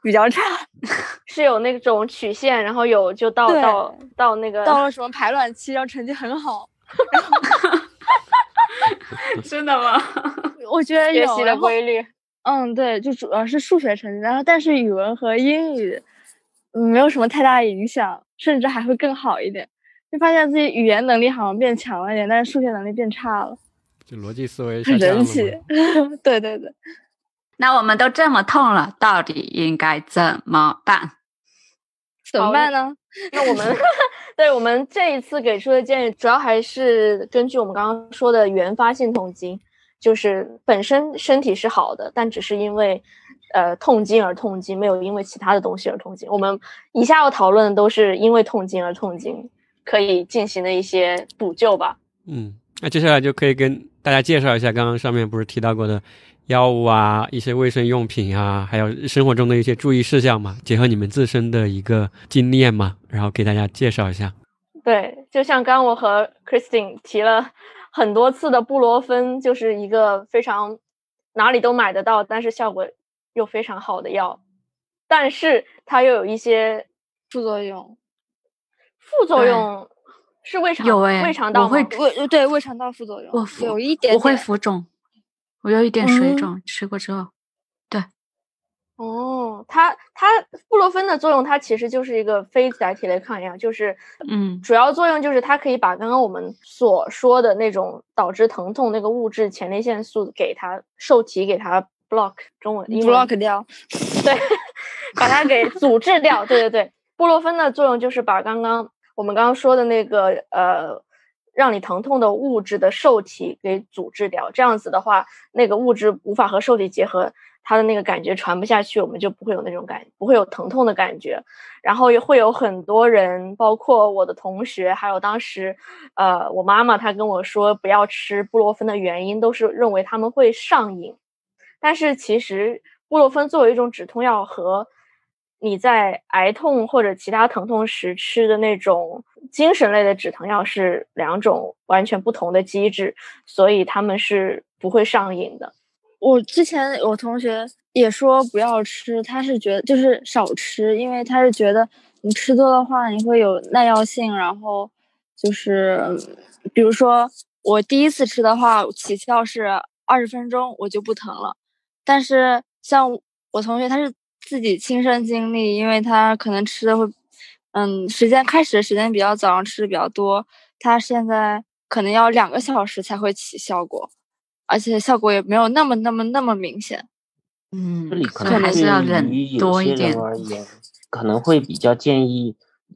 比较差，是有那种曲线，然后有就到到到那个到了什么排卵期，然后成绩很好。真的吗？我觉得学习的规律。嗯，对，就主要是数学成绩，然后但是语文和英语，嗯，没有什么太大影响，甚至还会更好一点。就发现自己语言能力好像变强了一点，但是数学能力变差了。就逻辑思维很神奇。对对对。那我们都这么痛了，到底应该怎么办？怎么办呢？那我们，对我们这一次给出的建议，主要还是根据我们刚刚说的原发性痛经。就是本身身体是好的，但只是因为，呃，痛经而痛经，没有因为其他的东西而痛经。我们以下要讨论的都是因为痛经而痛经可以进行的一些补救吧。嗯，那接下来就可以跟大家介绍一下刚刚上面不是提到过的药物啊、一些卫生用品啊，还有生活中的一些注意事项嘛，结合你们自身的一个经验嘛，然后给大家介绍一下。对，就像刚我和 Christine 提了。很多次的布洛芬就是一个非常哪里都买得到，但是效果又非常好的药，但是它又有一些副作用。副作用是胃肠有哎，胃肠道会胃对胃肠道副作用，我有一点我会浮肿，我有一点水肿，吃过之后。对哦，它它布洛芬的作用，它其实就是一个非甾体类抗炎药，就是嗯，主要作用就是它可以把刚刚我们所说的那种导致疼痛那个物质前列腺素给它受体给它 block 中文 block 掉，对，把它给阻滞掉。对对对，布洛芬的作用就是把刚刚我们刚刚说的那个呃让你疼痛的物质的受体给阻滞掉，这样子的话，那个物质无法和受体结合。它的那个感觉传不下去，我们就不会有那种感，不会有疼痛的感觉。然后也会有很多人，包括我的同学，还有当时，呃，我妈妈她跟我说不要吃布洛芬的原因，都是认为他们会上瘾。但是其实布洛芬作为一种止痛药，和你在癌痛或者其他疼痛时吃的那种精神类的止疼药是两种完全不同的机制，所以他们是不会上瘾的。我之前我同学也说不要吃，他是觉得就是少吃，因为他是觉得你吃多的话你会有耐药性，然后就是比如说我第一次吃的话起效是二十分钟我就不疼了，但是像我同学他是自己亲身经历，因为他可能吃的会嗯时间开始的时间比较早，上吃的比较多，它现在可能要两个小时才会起效果。而且效果也没有那么、那么、那么明显。嗯，这里可能还是要忍多一点。而言，可能会比较建议，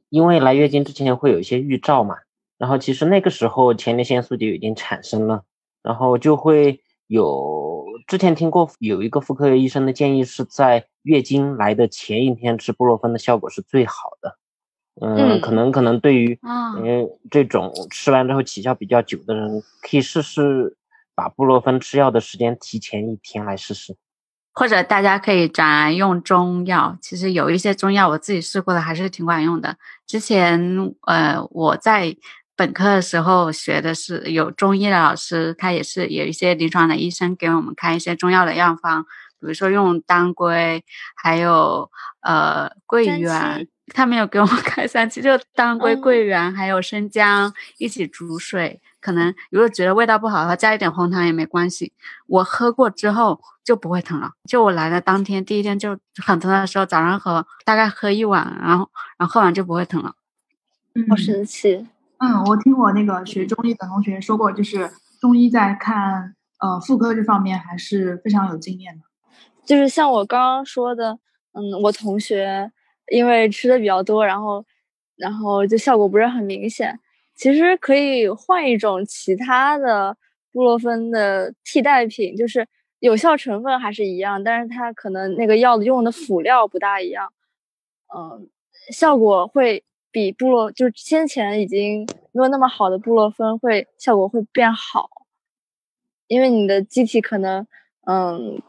因为来月经之前会有一些预兆嘛，然后其实那个时候前列腺素就已经产生了，然后就会有之前听过有一个妇科医生的建议是在月经来的前一天吃布洛芬的效果是最好的。嗯，可能可能对于嗯这种吃完之后起效比较久的人，可以试试。把布洛芬吃药的时间提前一天来试试，或者大家可以转用中药。其实有一些中药我自己试过的，还是挺管用的。之前呃我在本科的时候学的是有中医的老师，他也是有一些临床的医生给我们开一些中药的药方，比如说用当归，还有呃桂圆。他没有给我们开三七，就当归、桂圆还有生姜一起煮水。可能如果觉得味道不好的话，加一点红糖也没关系。我喝过之后就不会疼了。就我来的当天，第一天就很疼的时候，早上喝，大概喝一碗，然后然后喝完就不会疼了。好神奇。嗯，我听我那个学中医的同学说过，就是中医在看呃妇科这方面还是非常有经验的。就是像我刚刚说的，嗯，我同学因为吃的比较多，然后然后就效果不是很明显。其实可以换一种其他的布洛芬的替代品，就是有效成分还是一样，但是它可能那个药用的辅料不大一样，嗯，效果会比布洛就是先前已经没有那么好的布洛芬会效果会变好，因为你的机体可能嗯，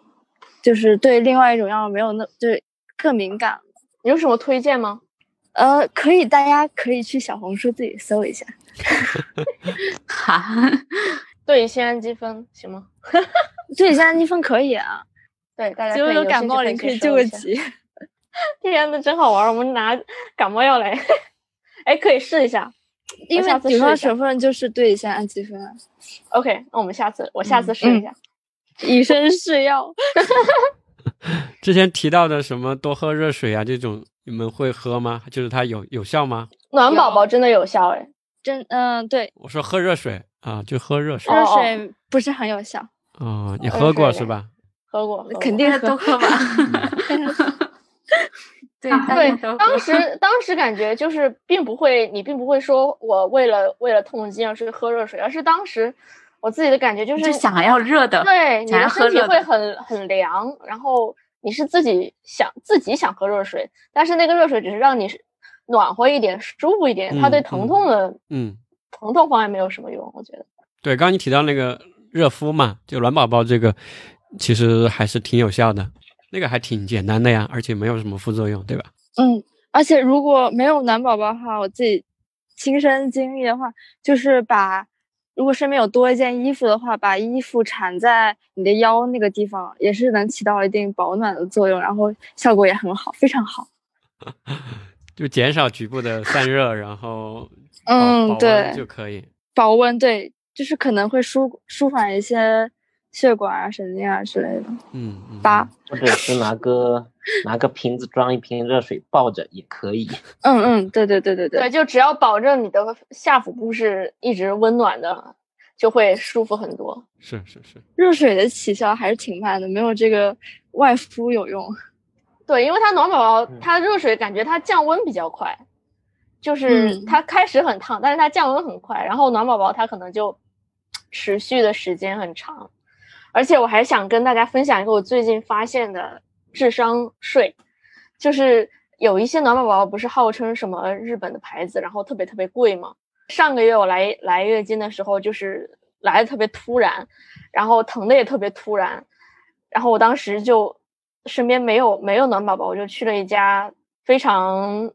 就是对另外一种药没有那就是更敏感。有什么推荐吗？呃，可以，大家可以去小红书自己搜一下。哈，对乙酰氨基酚行吗？对乙酰氨基酚可以啊。对，大家如果有感冒了，你可以救个急。天呐，真好玩！我们拿感冒药来，哎，可以试一下。因为主要成分就是对乙酰氨基酚。OK，那我们下次我下次试一下。以身试药。之前提到的什么多喝热水啊，这种你们会喝吗？就是它有有效吗？暖宝宝真的有效哎，真嗯对。我说喝热水啊，就喝热水。热水不是很有效。哦，你喝过是吧？喝过，肯定都喝吧。对 对，当时当时感觉就是并不会，你并不会说我为了为了痛经而去喝热水，而是当时我自己的感觉就是就想要热的，对，你的身体会很很凉，然后你是自己想自己想喝热水，但是那个热水只是让你暖和一点、舒服一点，它对疼痛的嗯疼痛方面没有什么用，我觉得。对，刚刚你提到那个热敷嘛，就暖宝宝这个，其实还是挺有效的。那个还挺简单的呀，而且没有什么副作用，对吧？嗯，而且如果没有暖宝宝的话，我自己亲身经历的话，就是把如果身边有多一件衣服的话，把衣服缠在你的腰那个地方，也是能起到一定保暖的作用，然后效果也很好，非常好。就减少局部的散热，然后 嗯，对，就可以保温，对，就是可能会舒舒缓一些。血管啊、神经啊之类的，嗯，八，或者是拿个拿个瓶子装一瓶热水抱着也可以。嗯嗯，对对对对对，对就只要保证你的下腹部是一直温暖的，就会舒服很多。是是是，热水的起效还是挺慢的，没有这个外敷有用。对，因为它暖宝宝，它热水感觉它降温比较快，就是它开始很烫，但是它降温很快，然后暖宝宝它可能就持续的时间很长。而且我还想跟大家分享一个我最近发现的智商税，就是有一些暖宝宝不是号称什么日本的牌子，然后特别特别贵嘛。上个月我来来月经的时候，就是来的特别突然，然后疼的也特别突然，然后我当时就身边没有没有暖宝宝，我就去了一家非常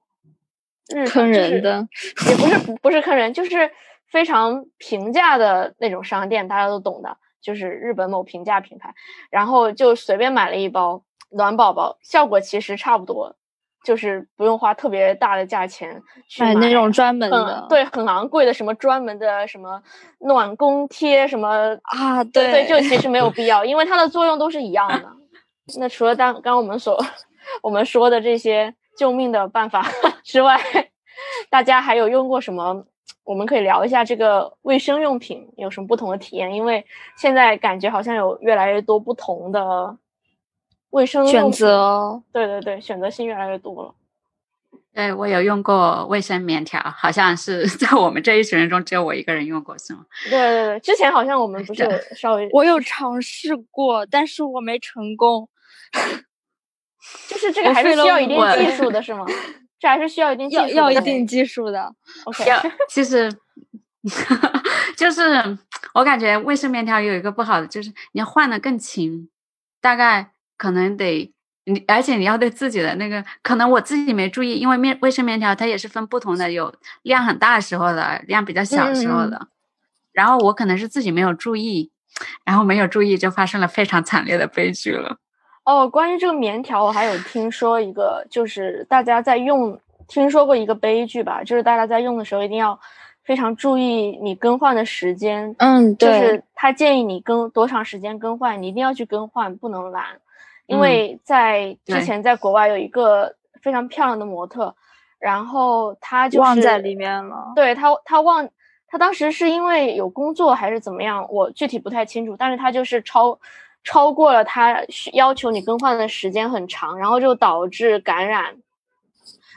日坑人的，也不是不是坑人，就是非常平价的那种商店，大家都懂的。就是日本某平价品牌，然后就随便买了一包暖宝宝，效果其实差不多，就是不用花特别大的价钱去买那种专门的，对，很昂贵的什么专门的什么暖宫贴什么啊，对对，就其实没有必要，因为它的作用都是一样的。那除了当刚我们所 我们说的这些救命的办法 之外，大家还有用过什么？我们可以聊一下这个卫生用品有什么不同的体验，因为现在感觉好像有越来越多不同的卫生选择。对对对，选择性越来越多了。对我有用过卫生棉条，好像是 在我们这一群人中只有我一个人用过，是吗？对对对，之前好像我们不是有稍微，我有尝试过，但是我没成功。就是这个还是需要一定技术的，是吗？这还是需要一定技术，要一定技术的。OK，其实就是我感觉卫生棉条有一个不好的，就是你要换的更勤，大概可能得你，而且你要对自己的那个，可能我自己没注意，因为面卫生棉条它也是分不同的，有量很大时候的，量比较小时候的。嗯、然后我可能是自己没有注意，然后没有注意就发生了非常惨烈的悲剧了。哦，关于这个棉条，我还有听说一个，就是大家在用，听说过一个悲剧吧，就是大家在用的时候一定要非常注意你更换的时间。嗯，对，就是他建议你更多长时间更换，你一定要去更换，不能懒。因为在之前在国外有一个非常漂亮的模特，然后他就是忘在里面了。对他，他忘，他当时是因为有工作还是怎么样，我具体不太清楚，但是他就是超。超过了他要求你更换的时间很长，然后就导致感染，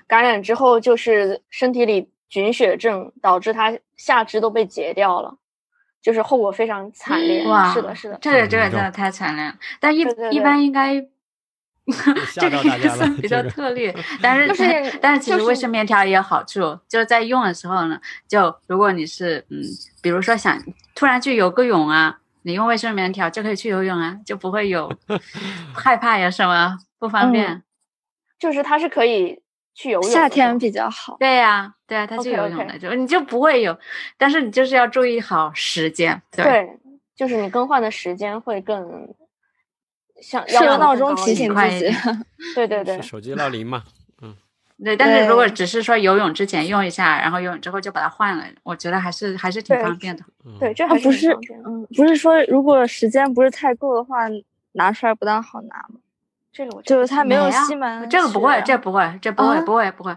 感染之后就是身体里菌血症，导致他下肢都被截掉了，就是后果非常惨烈。哇，是的，是的，这个这个真的太惨烈了。但一一般应该这个也算比较特 例，但是就是 但是其实卫生棉条也有好处，就是在用的时候呢，就如果你是嗯，比如说想突然去游个泳啊。你用卫生棉条就可以去游泳啊，就不会有害怕呀什么不方便。嗯、就是它是可以去游泳。夏天比较好。对呀，对呀，它去游泳的，就你就不会有，但是你就是要注意好时间。对，就是你更换的时间会更像设闹钟提醒自己。对对对，手机闹铃嘛。对，但是如果只是说游泳之前用一下，然后游泳之后就把它换了，我觉得还是还是挺方便的。对，这还不是，嗯，不是说如果时间不是太够的话，拿出来不大好拿吗？这个我就是它没有吸满，这个不会，这不会，这不会，不会，不会，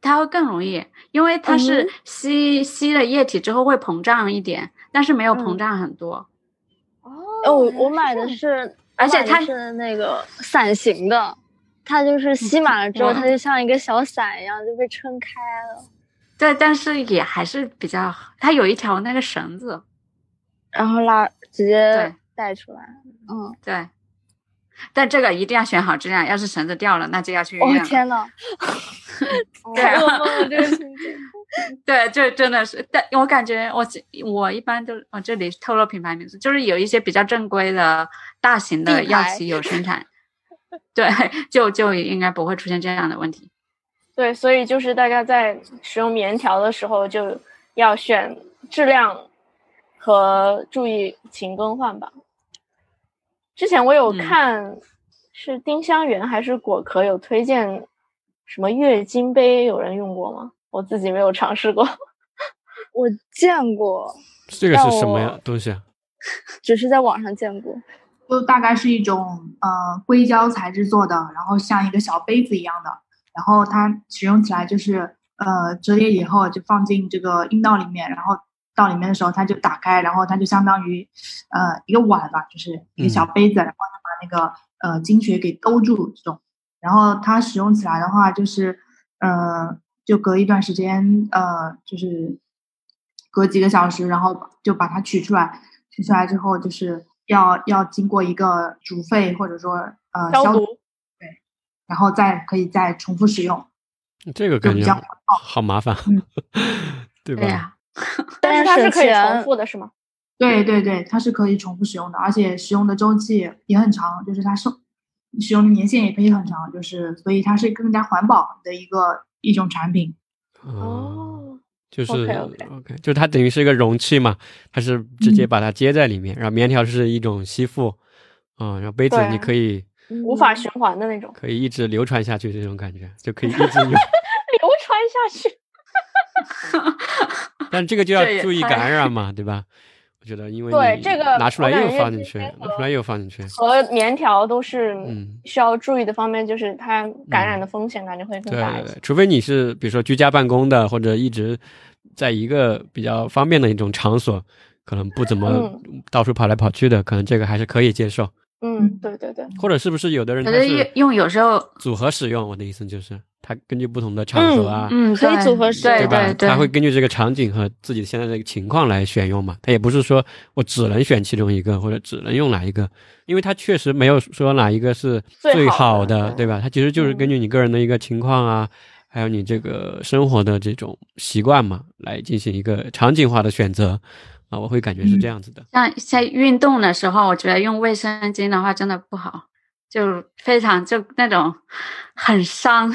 它会更容易，因为它是吸吸了液体之后会膨胀一点，但是没有膨胀很多。哦，我我买的是，而且它是那个伞形的。它就是吸满了之后，它就像一个小伞一样就被撑开了。对，但是也还是比较，它有一条那个绳子，然后拉直接带出来。嗯，对。但这个一定要选好质量，要是绳子掉了，那就要去医院。哦天呐，对，我这个情景。对，这真的是，但我感觉我我一般都我这里透露品牌名字，就是有一些比较正规的大型的药企有生产。对，就就应该不会出现这样的问题。对，所以就是大家在使用棉条的时候，就要选质量和注意勤更换吧。之前我有看，是丁香园还是果壳有推荐什么月经杯，有人用过吗？我自己没有尝试过。我见过，这个是什么呀东西啊？只是在网上见过。就大概是一种呃硅胶材质做的，然后像一个小杯子一样的，然后它使用起来就是呃折叠以后就放进这个阴道里面，然后到里面的时候它就打开，然后它就相当于呃一个碗吧，就是一个小杯子，然后它把那个呃精血给兜住这种，然后它使用起来的话就是呃就隔一段时间呃就是隔几个小时，然后就把它取出来，取出来之后就是。要要经过一个煮沸或者说呃消毒，对，然后再可以再重复使用。这个感觉好麻烦，对吧？但是它是可以重复的，是吗？对对对，它是可以重复使用的，而且使用的周期也很长，就是它使使用的年限也可以很长，就是所以它是更加环保的一个一种产品。哦。就是 OK，就是它等于是一个容器嘛，它是直接把它接在里面，然后棉条是一种吸附，嗯，然后杯子你可以无法循环的那种，可以一直流传下去这种感觉，就可以一直流 传下去。但这个就要注意感染嘛，对吧？我觉得因为对这个拿出来又放进去，拿出来又放进去，和棉条都是需要注意的方面，就是它感染的风险感觉会更大一些。除非你是比如说居家办公的，或者一直在一个比较方便的一种场所，可能不怎么到处跑来跑去的，可能这个还是可以接受。嗯，对对对。或者是不是有的人他是用有时候组合使用？我的意思就是。他根据不同的场合啊，嗯，可以组合使用，对吧？他会根据这个场景和自己现在这个情况来选用嘛。他也不是说我只能选其中一个，或者只能用哪一个，因为他确实没有说哪一个是最好的，对吧？他其实就是根据你个人的一个情况啊，还有你这个生活的这种习惯嘛，来进行一个场景化的选择啊。我会感觉是这样子的。像在运动的时候，我觉得用卫生巾的话真的不好。就非常就那种很伤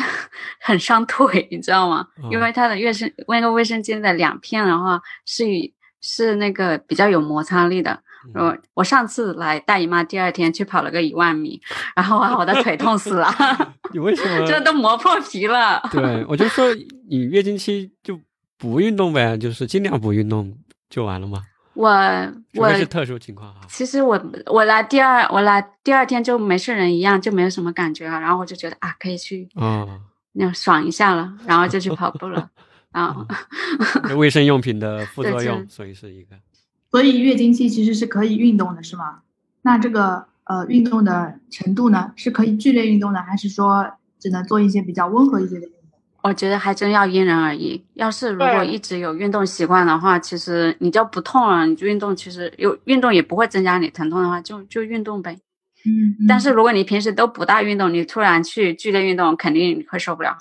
很伤腿，你知道吗？因为它的卫生那个卫生巾的两片的话是是那个比较有摩擦力的。我我上次来大姨妈第二天去跑了个一万米，然后啊我的腿痛死了。你为什么？这都磨破皮了。对，我就说你月经期就不运动呗，就是尽量不运动就完了嘛。我我是特殊情况啊。其实我我来第二我来第二天就没事人一样，就没有什么感觉了。然后我就觉得啊，可以去嗯，那爽一下了，然后就去跑步了。然后 卫生用品的副作用，所以是一个。所以月经期其实是可以运动的，是吗？那这个呃运动的程度呢，是可以剧烈运动的，还是说只能做一些比较温和一些的？我觉得还真要因人而异。要是如果一直有运动习惯的话，其实你就不痛了，你就运动，其实有运动也不会增加你疼痛的话，就就运动呗。嗯。但是如果你平时都不大运动，你突然去剧烈运动，肯定会受不了，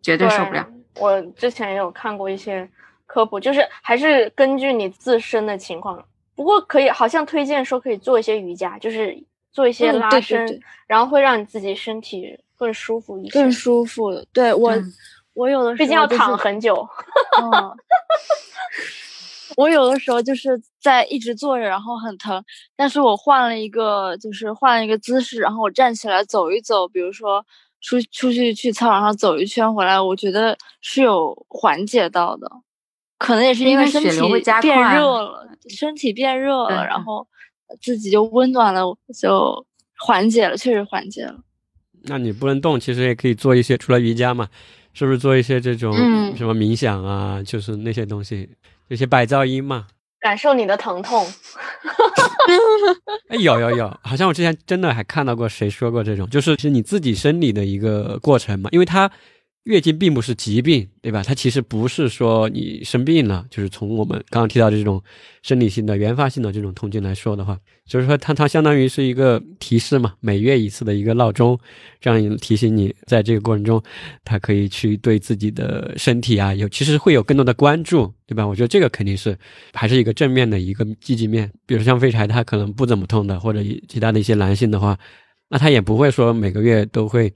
绝对受不了。我之前也有看过一些科普，就是还是根据你自身的情况。不过可以，好像推荐说可以做一些瑜伽，就是做一些拉伸，然后会让你自己身体更舒服一些，更舒服。对我，我有的时候毕竟要躺很久。嗯，我有的时候就是在一直坐着，然后很疼，但是我换了一个，就是换了一个姿势，然后我站起来走一走，比如说出出去去操场上走一圈回来，我觉得是有缓解到的。可能也是因为身体变热了，身体变热了，然后自己就温暖了，就缓解了，确实缓解了。那你不能动，其实也可以做一些，除了瑜伽嘛，是不是做一些这种什么冥想啊？就是那些东西，有些白噪音嘛，感受你的疼痛。哎，有有有，好像我之前真的还看到过谁说过这种，就是是你自己生理的一个过程嘛，因为它。月经并不是疾病，对吧？它其实不是说你生病了，就是从我们刚刚提到的这种生理性的原发性的这种痛经来说的话，就是说它它相当于是一个提示嘛，每月一次的一个闹钟，这样提醒你在这个过程中，它可以去对自己的身体啊有其实会有更多的关注，对吧？我觉得这个肯定是还是一个正面的一个积极面。比如像废柴，他可能不怎么痛的，或者其他的一些男性的话，那他也不会说每个月都会。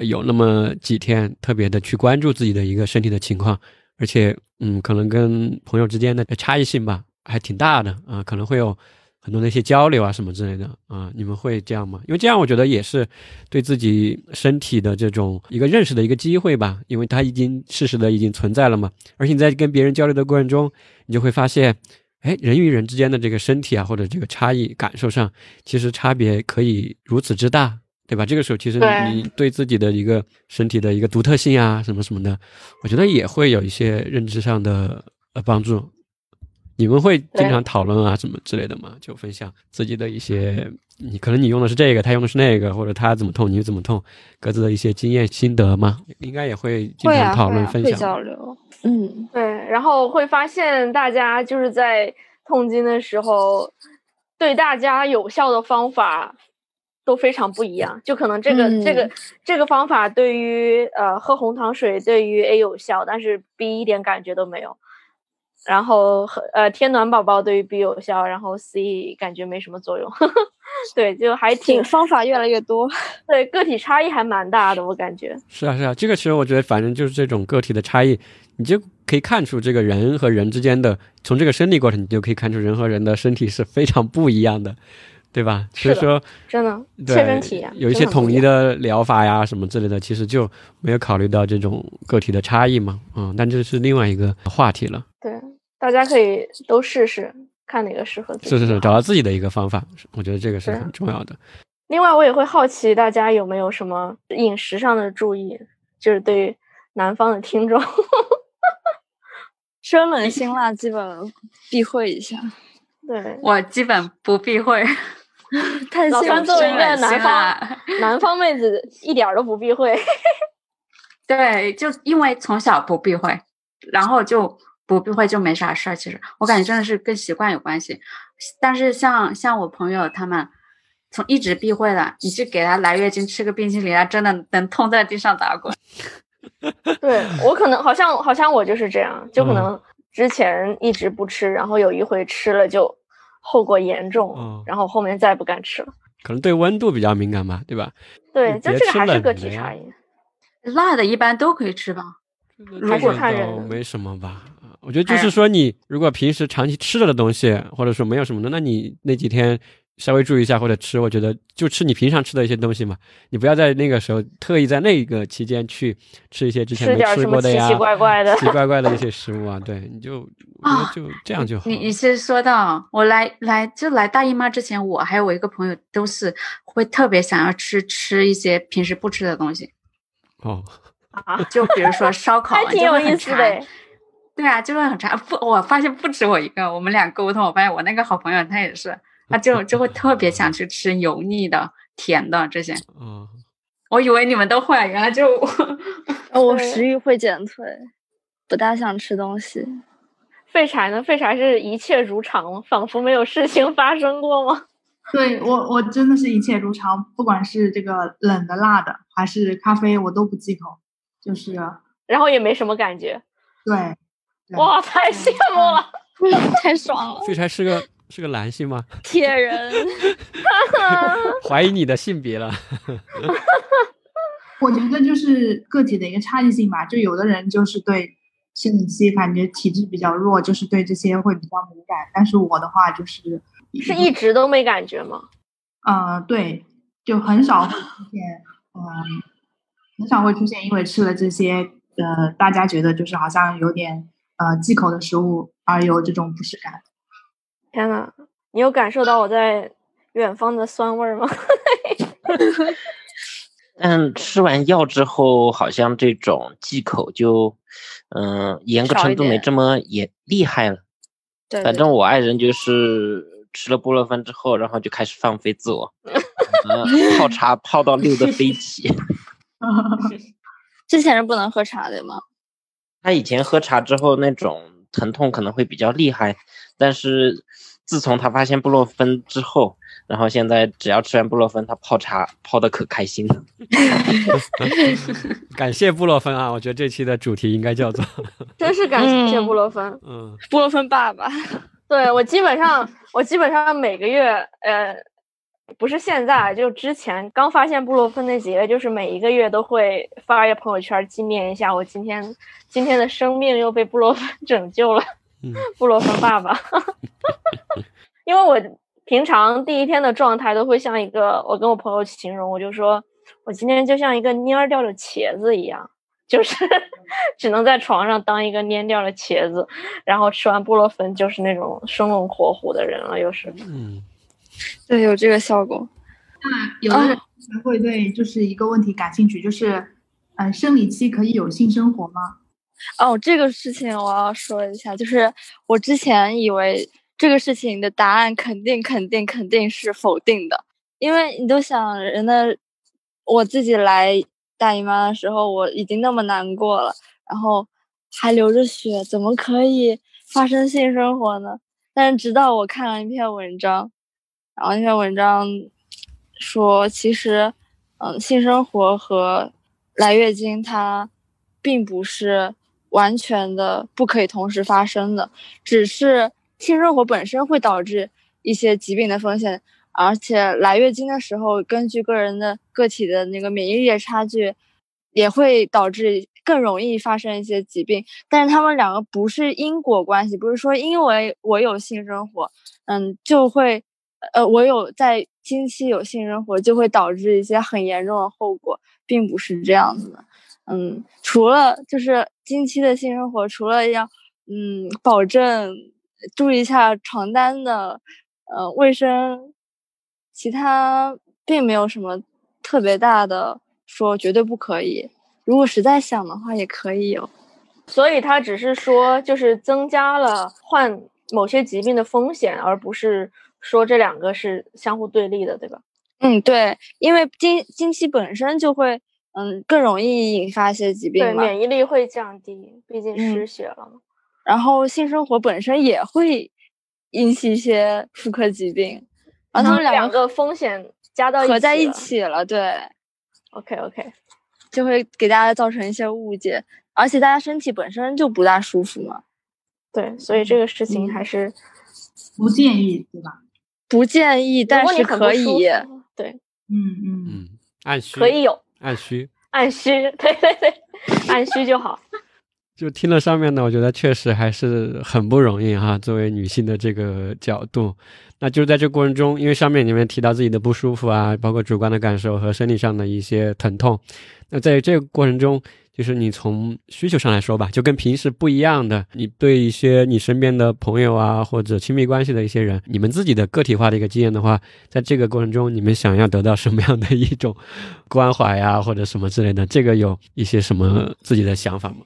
有那么几天特别的去关注自己的一个身体的情况，而且，嗯，可能跟朋友之间的差异性吧，还挺大的啊，可能会有很多的一些交流啊什么之类的啊，你们会这样吗？因为这样我觉得也是对自己身体的这种一个认识的一个机会吧，因为它已经事实的已经存在了嘛，而且你在跟别人交流的过程中，你就会发现，哎，人与人之间的这个身体啊或者这个差异感受上，其实差别可以如此之大。对吧？这个时候其实你对自己的一个身体的一个独特性啊，什么什么的，我觉得也会有一些认知上的呃帮助。你们会经常讨论啊，什么之类的吗？就分享自己的一些，你可能你用的是这个，他用的是那个，或者他怎么痛，你怎么痛，各自的一些经验心得吗？应该也会经常讨论分享交流。嗯，对。然后会发现大家就是在痛经的时候，对大家有效的方法。都非常不一样，就可能这个这个这个方法对于呃喝红糖水对于 A 有效，但是 B 一点感觉都没有。然后呃天暖宝宝对于 B 有效，然后 C 感觉没什么作用。对，就还挺方法越来越多。对，个体差异还蛮大的，我感觉。是啊是啊，这个其实我觉得反正就是这种个体的差异，你就可以看出这个人和人之间的，从这个生理过程你就可以看出人和人的身体是非常不一样的。对吧？所以说，真的切身体验有一些统一的疗法呀，什么之类的，其实就没有考虑到这种个体的差异嘛。嗯，但这是另外一个话题了。对，大家可以都试试，看哪个适合自己。是是是，找到自己的一个方法，我觉得这个是很重要的。另外，我也会好奇大家有没有什么饮食上的注意，就是对于南方的听众，生冷辛辣基本避讳一下。对我基本不避讳。老三作为一个南方 南方妹子，一点都不避讳。对，就因为从小不避讳，然后就不避讳就没啥事儿。其实我感觉真的是跟习惯有关系。但是像像我朋友他们，从一直避讳的，你去给他来月经吃个冰淇淋，他真的能痛在地上打滚。对我可能好像好像我就是这样，就可能之前一直不吃，然后有一回吃了就。后果严重，然后后面再也不敢吃了。可能对温度比较敏感吧，对吧？对，就这个还是个体差异。辣的一般都可以吃吧？如果看人，没什么吧。我觉得就是说，你如果平时长期吃了的东西，或者说没有什么的，那你那几天。稍微注意一下或者吃，我觉得就吃你平常吃的一些东西嘛。你不要在那个时候特意在那个期间去吃一些之前没吃过的呀，奇奇怪怪的、奇怪怪的一些食物啊。对，你就 就这样就好。你你是说到我来来就来大姨妈之前，我还有我一个朋友都是会特别想要吃吃一些平时不吃的东西。哦啊，就比如说烧烤，还挺有意思的。对啊，就会很馋。不，我发现不止我一个，我们俩沟通，我发现我那个好朋友他也是。他就就会特别想去吃油腻的、甜的这些。嗯，我以为你们都会，原来就 我食欲会减退，不大想吃东西。废柴呢？废柴是一切如常，仿佛没有事情发生过吗？对我，我真的是一切如常，不管是这个冷的、辣的，还是咖啡，我都不忌口，就是，然后也没什么感觉。对，哇，太羡慕了，太爽了。废柴是个。是个男性吗？铁人，怀疑你的性别了。我觉得就是个体的一个差异性吧，就有的人就是对生理期感觉体质比较弱，就是对这些会比较敏感。但是我的话就是是一直都没感觉吗？呃，对，就很少会出现，嗯，很少会出现，因为吃了这些，呃，大家觉得就是好像有点呃忌口的食物而有这种不适感。天呐，你有感受到我在远方的酸味吗？但 吃完药之后，好像这种忌口就，嗯，严格程度没这么严厉害了。对，反正我爱人就是吃了布洛芬之后，然后就开始放飞自我，泡 茶泡到溜的飞起。之前是不能喝茶的吗？他以前喝茶之后那种疼痛可能会比较厉害，但是自从他发现布洛芬之后。然后现在只要吃完布洛芬，他泡茶泡的可开心了。感谢布洛芬啊！我觉得这期的主题应该叫做 “真是感谢布洛芬”。嗯，布洛芬爸爸。对我基本上，我基本上每个月，呃，不是现在，就之前刚发现布洛芬那几个月，就是每一个月都会发一个朋友圈纪念一下我今天今天的生命又被布洛芬 拯救了。布洛芬爸爸，因为我。平常第一天的状态都会像一个，我跟我朋友形容，我就说我今天就像一个蔫掉的茄子一样，就是 只能在床上当一个蔫掉的茄子，然后吃完布洛芬就是那种生龙活虎的人了，又是。嗯，对，有这个效果。那有的人会对就是一个问题感兴趣，就是，呃，生理期可以有性生活吗？哦，这个事情我要说一下，就是我之前以为。这个事情的答案肯定肯定肯定是否定的，因为你都想人的，我自己来大姨妈的时候，我已经那么难过了，然后还流着血，怎么可以发生性生活呢？但是直到我看了一篇文章，然后那篇文章说，其实，嗯，性生活和来月经它并不是完全的不可以同时发生的，只是。性生活本身会导致一些疾病的风险，而且来月经的时候，根据个人的个体的那个免疫力的差距，也会导致更容易发生一些疾病。但是他们两个不是因果关系，不是说因为我有性生活，嗯，就会，呃，我有在经期有性生活就会导致一些很严重的后果，并不是这样子的。嗯，除了就是经期的性生活，除了要嗯保证。注意一下床单的，呃，卫生，其他并没有什么特别大的说绝对不可以。如果实在想的话，也可以有。所以他只是说，就是增加了患某些疾病的风险，而不是说这两个是相互对立的，对吧？嗯，对，因为经经期本身就会，嗯，更容易引发一些疾病对，免疫力会降低，毕竟失血了嘛。然后性生活本身也会引起一些妇科疾病，然后他们两个风险加到合在一起了，对，OK OK，就会给大家造成一些误解，而且大家身体本身就不大舒服嘛，对，所以这个事情还是不建议，对吧？不建议，但是可以，对，嗯嗯。嗯，按需可以有，按需，按需，对对对，按需就好。就听了上面呢，我觉得确实还是很不容易哈。作为女性的这个角度，那就是在这过程中，因为上面你们提到自己的不舒服啊，包括主观的感受和生理上的一些疼痛，那在这个过程中，就是你从需求上来说吧，就跟平时不一样的，你对一些你身边的朋友啊，或者亲密关系的一些人，你们自己的个体化的一个经验的话，在这个过程中，你们想要得到什么样的一种关怀呀，或者什么之类的，这个有一些什么自己的想法吗？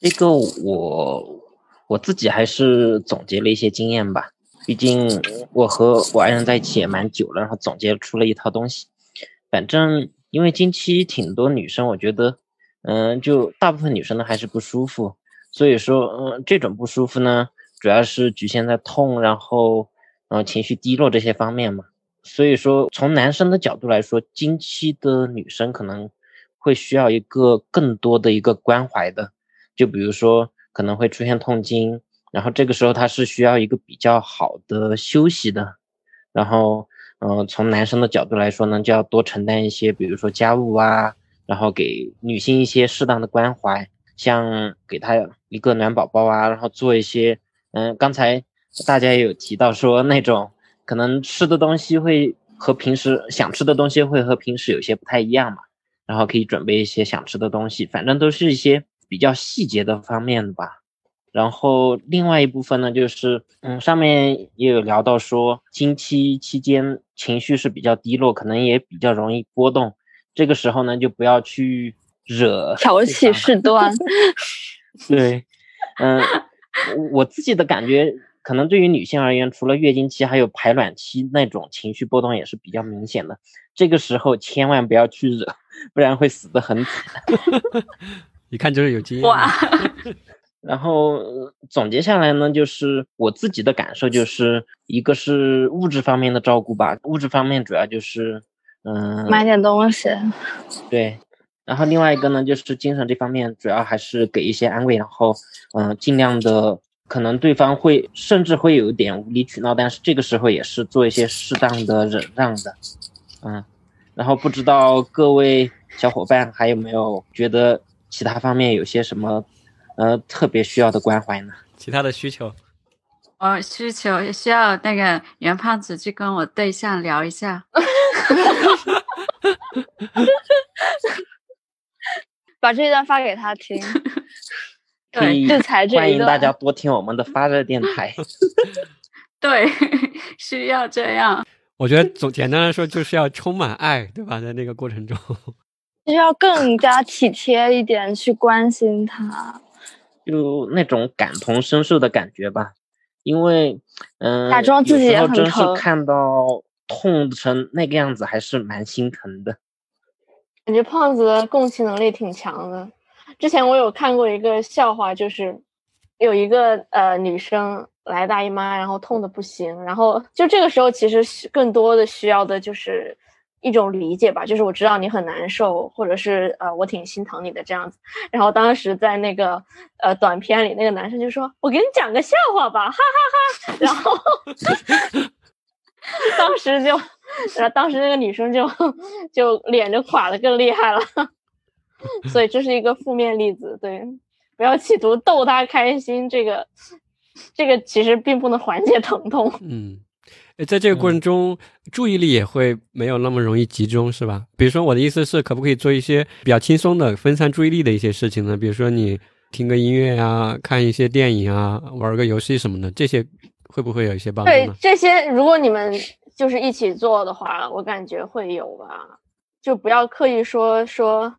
这个我我自己还是总结了一些经验吧，毕竟我和我爱人在一起也蛮久了，然后总结出了一套东西。反正因为经期挺多女生，我觉得，嗯，就大部分女生呢还是不舒服，所以说，嗯，这种不舒服呢，主要是局限在痛，然后，嗯，情绪低落这些方面嘛。所以说，从男生的角度来说，经期的女生可能会需要一个更多的一个关怀的。就比如说可能会出现痛经，然后这个时候他是需要一个比较好的休息的，然后，嗯，从男生的角度来说呢，就要多承担一些，比如说家务啊，然后给女性一些适当的关怀，像给她一个暖宝宝啊，然后做一些，嗯，刚才大家也有提到说那种可能吃的东西会和平时想吃的东西会和平时有些不太一样嘛，然后可以准备一些想吃的东西，反正都是一些比较细节的方面吧。然后另外一部分呢，就是嗯，上面也有聊到说，经期期间情绪是比较低落，可能也比较容易波动。这个时候呢，就不要去惹挑起事端。对，嗯，我自己的感觉，可能对于女性而言，除了月经期，还有排卵期那种情绪波动也是比较明显的。这个时候千万不要去惹，不然会死得很惨。一看就是有经验。哇！然后总结下来呢，就是我自己的感受，就是一个是物质方面的照顾吧，物质方面主要就是。嗯，买点东西，对，然后另外一个呢，就是精神这方面，主要还是给一些安慰，然后，嗯，尽量的，可能对方会甚至会有一点无理取闹，但是这个时候也是做一些适当的忍让的，嗯，然后不知道各位小伙伴还有没有觉得其他方面有些什么，呃，特别需要的关怀呢？其他的需求，我需求需要那个袁胖子去跟我对象聊一下。把这一段发给他听，对，制裁这欢迎大家多听我们的发热电台。对，需要这样。我觉得总简单来说，就是要充满爱，对吧？在那个过程中，就要更加体贴一点，去关心他，就那种感同身受的感觉吧。因为，嗯，假装自己也很真是看到。痛成那个样子，还是蛮心疼的。感觉胖子的共情能力挺强的。之前我有看过一个笑话，就是有一个呃女生来大姨妈，然后痛的不行，然后就这个时候其实更多的需要的就是一种理解吧，就是我知道你很难受，或者是呃我挺心疼你的这样子。然后当时在那个呃短片里，那个男生就说：“我给你讲个笑话吧，哈哈哈。”然后。当时就，然后当时那个女生就就脸就垮的更厉害了，所以这是一个负面例子。对，不要企图逗她开心，这个这个其实并不能缓解疼痛。嗯，在这个过程中，注意力也会没有那么容易集中，是吧？比如说，我的意思是，可不可以做一些比较轻松的分散注意力的一些事情呢？比如说，你听个音乐啊，看一些电影啊，玩个游戏什么的，这些。会不会有一些帮助？对这些，如果你们就是一起做的话，我感觉会有吧。就不要刻意说说，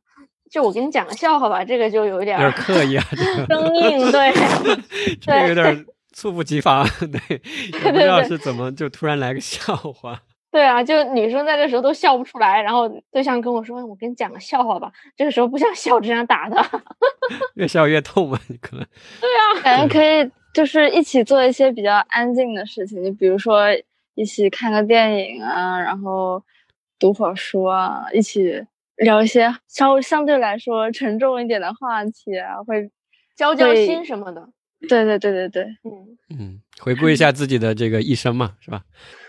就我给你讲个笑话吧，这个就有点有点刻意啊，生硬，对，这个有点猝不及防，对，也不知道是怎么就突然来个笑话。对啊，就女生在这时候都笑不出来，然后对象跟我说：“我给你讲个笑话吧。”这个时候不想笑，只想打他，越笑越痛嘛，可能。对啊，感觉可以。就是一起做一些比较安静的事情，就比如说一起看个电影啊，然后读会儿书啊，一起聊一些稍微相对来说沉重一点的话题啊，会交交心什么的。对对对对对，嗯嗯，回顾一下自己的这个一生嘛，是吧？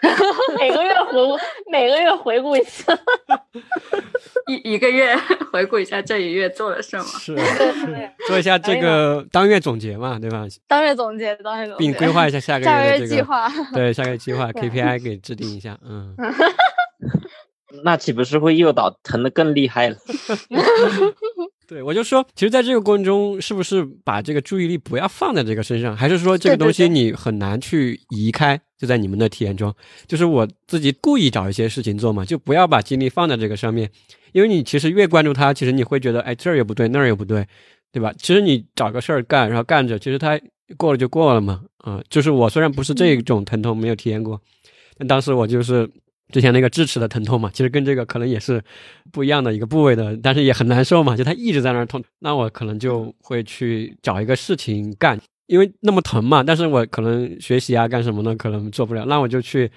每个月回顾，每个月回顾一次，一一个月 回顾一下这一月做了什么，是做一下这个当月总结嘛，对吧？当月总结，当月总结，并规划一下下个月的这个计划，对下个月计划 KPI 给制定一下，嗯。那岂不是会诱导疼的更厉害了？对，我就说，其实，在这个过程中，是不是把这个注意力不要放在这个身上，还是说这个东西你很难去移开？就在你们的体验中，就是我自己故意找一些事情做嘛，就不要把精力放在这个上面，因为你其实越关注它，其实你会觉得，哎，这儿也不对，那儿也不对，对吧？其实你找个事儿干，然后干着，其实它过了就过了嘛。啊，就是我虽然不是这种疼痛没有体验过，但当时我就是。之前那个智齿的疼痛嘛，其实跟这个可能也是不一样的一个部位的，但是也很难受嘛，就它一直在那儿痛，那我可能就会去找一个事情干，因为那么疼嘛，但是我可能学习啊干什么呢，可能做不了，那我就去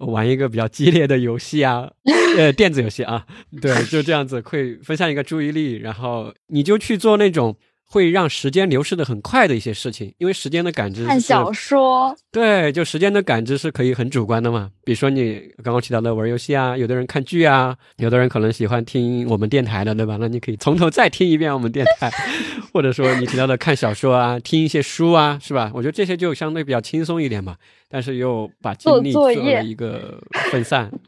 玩一个比较激烈的游戏啊，呃，电子游戏啊，对，就这样子会分散一个注意力，然后你就去做那种会让时间流逝的很快的一些事情，因为时间的感知看小说，对，就时间的感知是可以很主观的嘛。比如说你刚刚提到的玩游戏啊，有的人看剧啊，有的人可能喜欢听我们电台的，对吧？那你可以从头再听一遍我们电台，或者说你提到的看小说啊，听一些书啊，是吧？我觉得这些就相对比较轻松一点嘛，但是又把精力做了一个分散。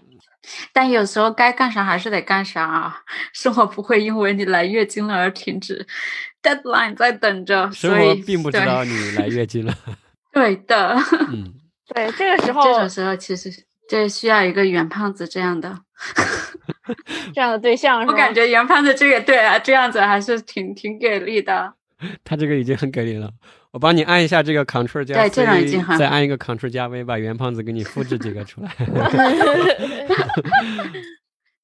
但有时候该干啥还是得干啥啊，生活不会因为你来月经了而停止，deadline 在等着。生活并不知道你来月经了。对的。嗯，对，这个时候，这种时候其实这需要一个圆胖子这样的，这样的对象。我感觉圆胖子这个对啊，这样子还是挺挺给力的。他这个已经很给力了。我帮你按一下这个 Ctrl 加 C，再按一个 Ctrl 加 V，把圆胖子给你复制几个出来。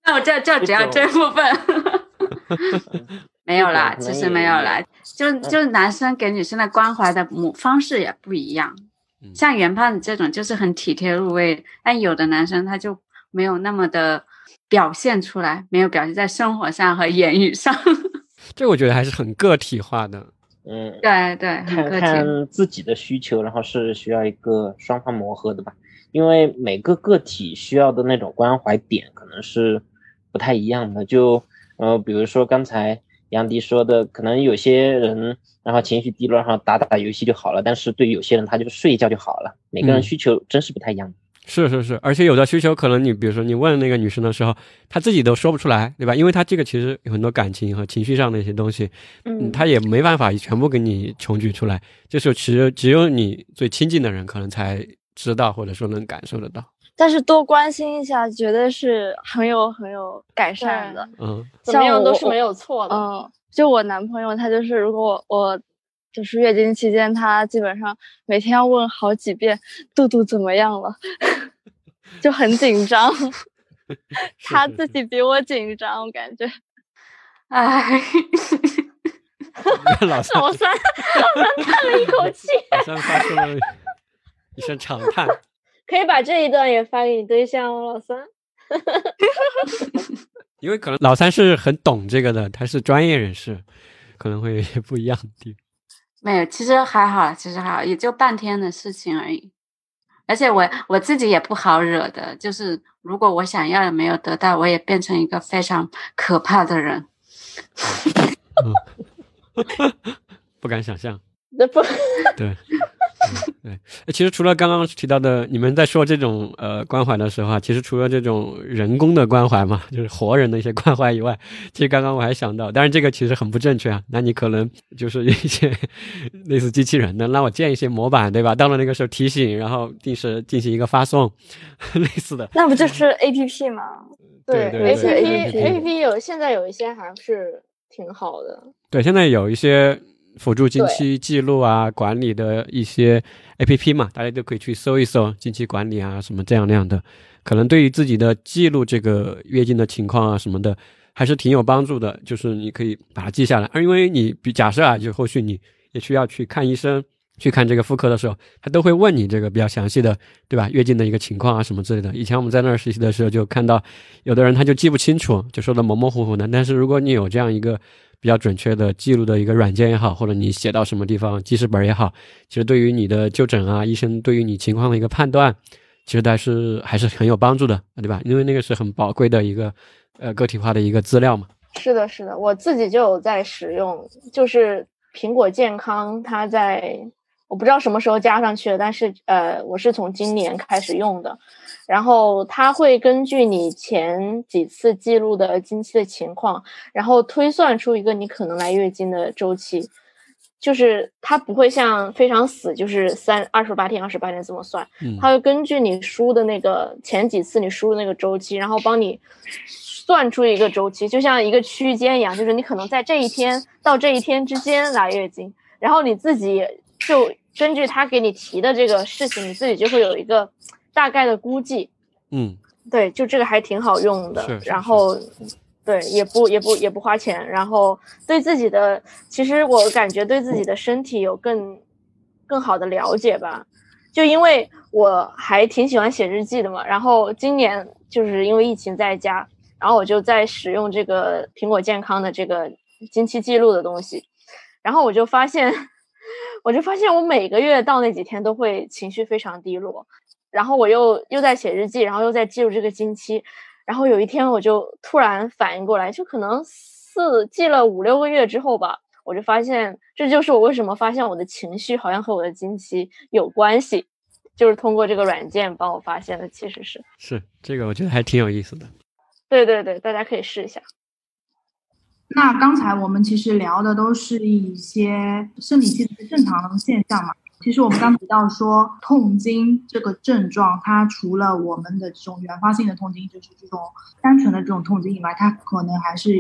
那我这这只要这部分没有啦，其实没有啦，就就男生给女生的关怀的模方式也不一样。像袁胖子这种就是很体贴入微，但有的男生他就没有那么的表现出来，没有表现在生活上和言语上。这我觉得还是很个体化的。嗯，对对，看看自己的需求，然后是需要一个双方磨合的吧。因为每个个体需要的那种关怀点可能是不太一样的。就呃，比如说刚才杨迪说的，可能有些人然后情绪低落，然后打打游戏就好了。但是对于有些人，他就睡一觉就好了。每个人需求真是不太一样。是是是，而且有的需求可能你比如说你问那个女生的时候，她自己都说不出来，对吧？因为她这个其实有很多感情和情绪上的一些东西，嗯，她也没办法全部给你穷举出来。这时候其实只有你最亲近的人可能才知道，或者说能感受得到。但是多关心一下，绝对是很有很有改善的。嗯，怎么样都是没有错的。嗯，就我男朋友，他就是如果我。就是月经期间，他基本上每天要问好几遍肚肚怎么样了，就很紧张。他自己比我紧张，我感觉。哎，老三，老三，老三叹了一口气，老三发出了一声长叹。可以把这一段也发给你对象哦，老三。因为可能老三是很懂这个的，他是专业人士，可能会有些不一样的地方。没有，其实还好，其实还好，也就半天的事情而已。而且我我自己也不好惹的，就是如果我想要的没有得到，我也变成一个非常可怕的人。不敢想象。那不对。对，其实除了刚刚提到的，你们在说这种呃关怀的时候啊，其实除了这种人工的关怀嘛，就是活人的一些关怀以外，其实刚刚我还想到，但是这个其实很不正确啊。那你可能就是一些类似机器人的，那我建一些模板，对吧？到了那个时候提醒，然后定时进行一个发送，类似的。那不就是 A P P 吗？对，A P P A P P 有现在有一些还是挺好的。对，现在有一些。辅助经期记录啊，管理的一些 A P P 嘛，大家都可以去搜一搜经期管理啊，什么这样那样的，可能对于自己的记录这个月经的情况啊什么的，还是挺有帮助的。就是你可以把它记下来，而因为你比假设啊，就后续你也需要去看医生，去看这个妇科的时候，他都会问你这个比较详细的，对吧？月经的一个情况啊什么之类的。以前我们在那儿实习的时候，就看到有的人他就记不清楚，就说的模模糊糊的。但是如果你有这样一个。比较准确的记录的一个软件也好，或者你写到什么地方记事本也好，其实对于你的就诊啊，医生对于你情况的一个判断，其实还是还是很有帮助的，对吧？因为那个是很宝贵的一个呃个体化的一个资料嘛。是的，是的，我自己就有在使用，就是苹果健康，它在我不知道什么时候加上去的，但是呃，我是从今年开始用的。然后它会根据你前几次记录的经期的情况，然后推算出一个你可能来月经的周期，就是它不会像非常死，就是三二十八天、二十八天这么算，它会根据你输的那个前几次你输的那个周期，然后帮你算出一个周期，就像一个区间一样，就是你可能在这一天到这一天之间来月经，然后你自己就根据他给你提的这个事情，你自己就会有一个。大概的估计，嗯，对，就这个还挺好用的，然后，对，也不也不也不花钱，然后对自己的，其实我感觉对自己的身体有更更好的了解吧，就因为我还挺喜欢写日记的嘛，然后今年就是因为疫情在家，然后我就在使用这个苹果健康的这个经期记录的东西。然后我就发现，我就发现我每个月到那几天都会情绪非常低落，然后我又又在写日记，然后又在记录这个经期，然后有一天我就突然反应过来，就可能四记了五六个月之后吧，我就发现这就是我为什么发现我的情绪好像和我的经期有关系。就是通过这个软件帮我发现的，其实是是这个，我觉得还挺有意思的。对对对，大家可以试一下。那刚才我们其实聊的都是一些生理期的正常现象嘛。其实我们刚提到说，痛经这个症状，它除了我们的这种原发性的痛经，就是这种单纯的这种痛经以外，它可能还是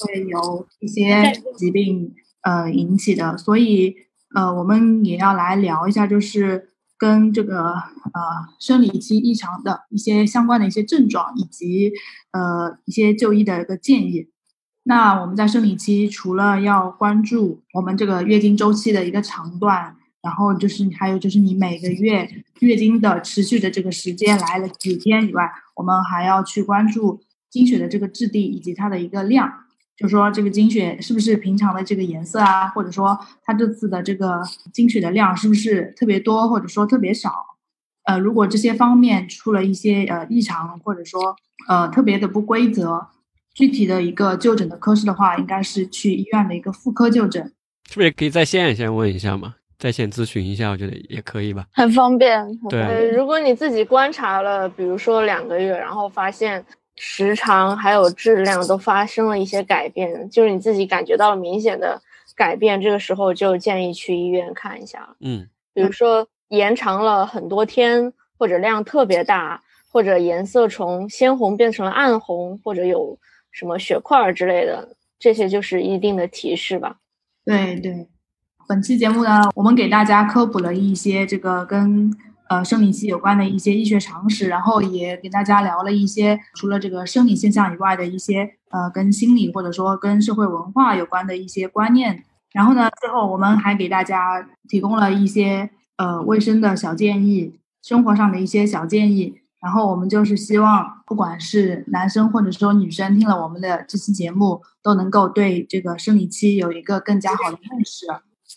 会有一些疾病呃引起的。所以呃，我们也要来聊一下，就是。跟这个呃生理期异常的一些相关的一些症状，以及呃一些就医的一个建议。那我们在生理期除了要关注我们这个月经周期的一个长短，然后就是还有就是你每个月月经的持续的这个时间来了几天以外，我们还要去关注经血的这个质地以及它的一个量。就说这个经血是不是平常的这个颜色啊，或者说它这次的这个经血的量是不是特别多，或者说特别少？呃，如果这些方面出了一些呃异常，或者说呃特别的不规则，具体的一个就诊的科室的话，应该是去医院的一个妇科就诊。是不是也可以在线先问一下嘛？在线咨询一下，我觉得也可以吧。很方便。对，如果你自己观察了，比如说两个月，然后发现。时长还有质量都发生了一些改变，就是你自己感觉到了明显的改变，这个时候就建议去医院看一下嗯，比如说延长了很多天，或者量特别大，或者颜色从鲜红变成了暗红，或者有什么血块之类的，这些就是一定的提示吧。对对，本期节目呢，我们给大家科普了一些这个跟。呃，生理期有关的一些医学常识，然后也给大家聊了一些除了这个生理现象以外的一些呃跟心理或者说跟社会文化有关的一些观念。然后呢，最后我们还给大家提供了一些呃卫生的小建议，生活上的一些小建议。然后我们就是希望，不管是男生或者说女生，听了我们的这期节目，都能够对这个生理期有一个更加好的认识。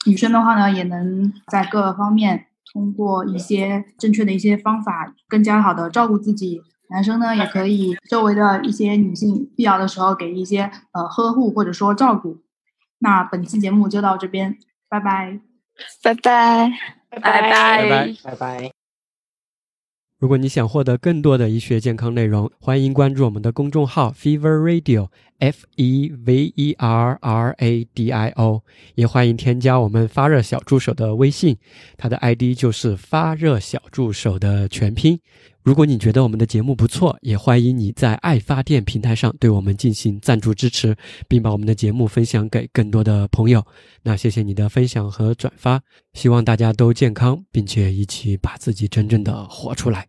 女生的话呢，也能在各个方面。通过一些正确的一些方法，更加好的照顾自己。男生呢，也可以周围的一些女性必要的时候给一些呃呵护或者说照顾。那本期节目就到这边，拜拜，拜拜，拜拜，拜拜，拜拜。如果你想获得更多的医学健康内容，欢迎关注我们的公众号 Fever Radio，F E V E R R A D I O，也欢迎添加我们发热小助手的微信，他的 ID 就是发热小助手的全拼。如果你觉得我们的节目不错，也欢迎你在爱发电平台上对我们进行赞助支持，并把我们的节目分享给更多的朋友。那谢谢你的分享和转发，希望大家都健康，并且一起把自己真正的活出来。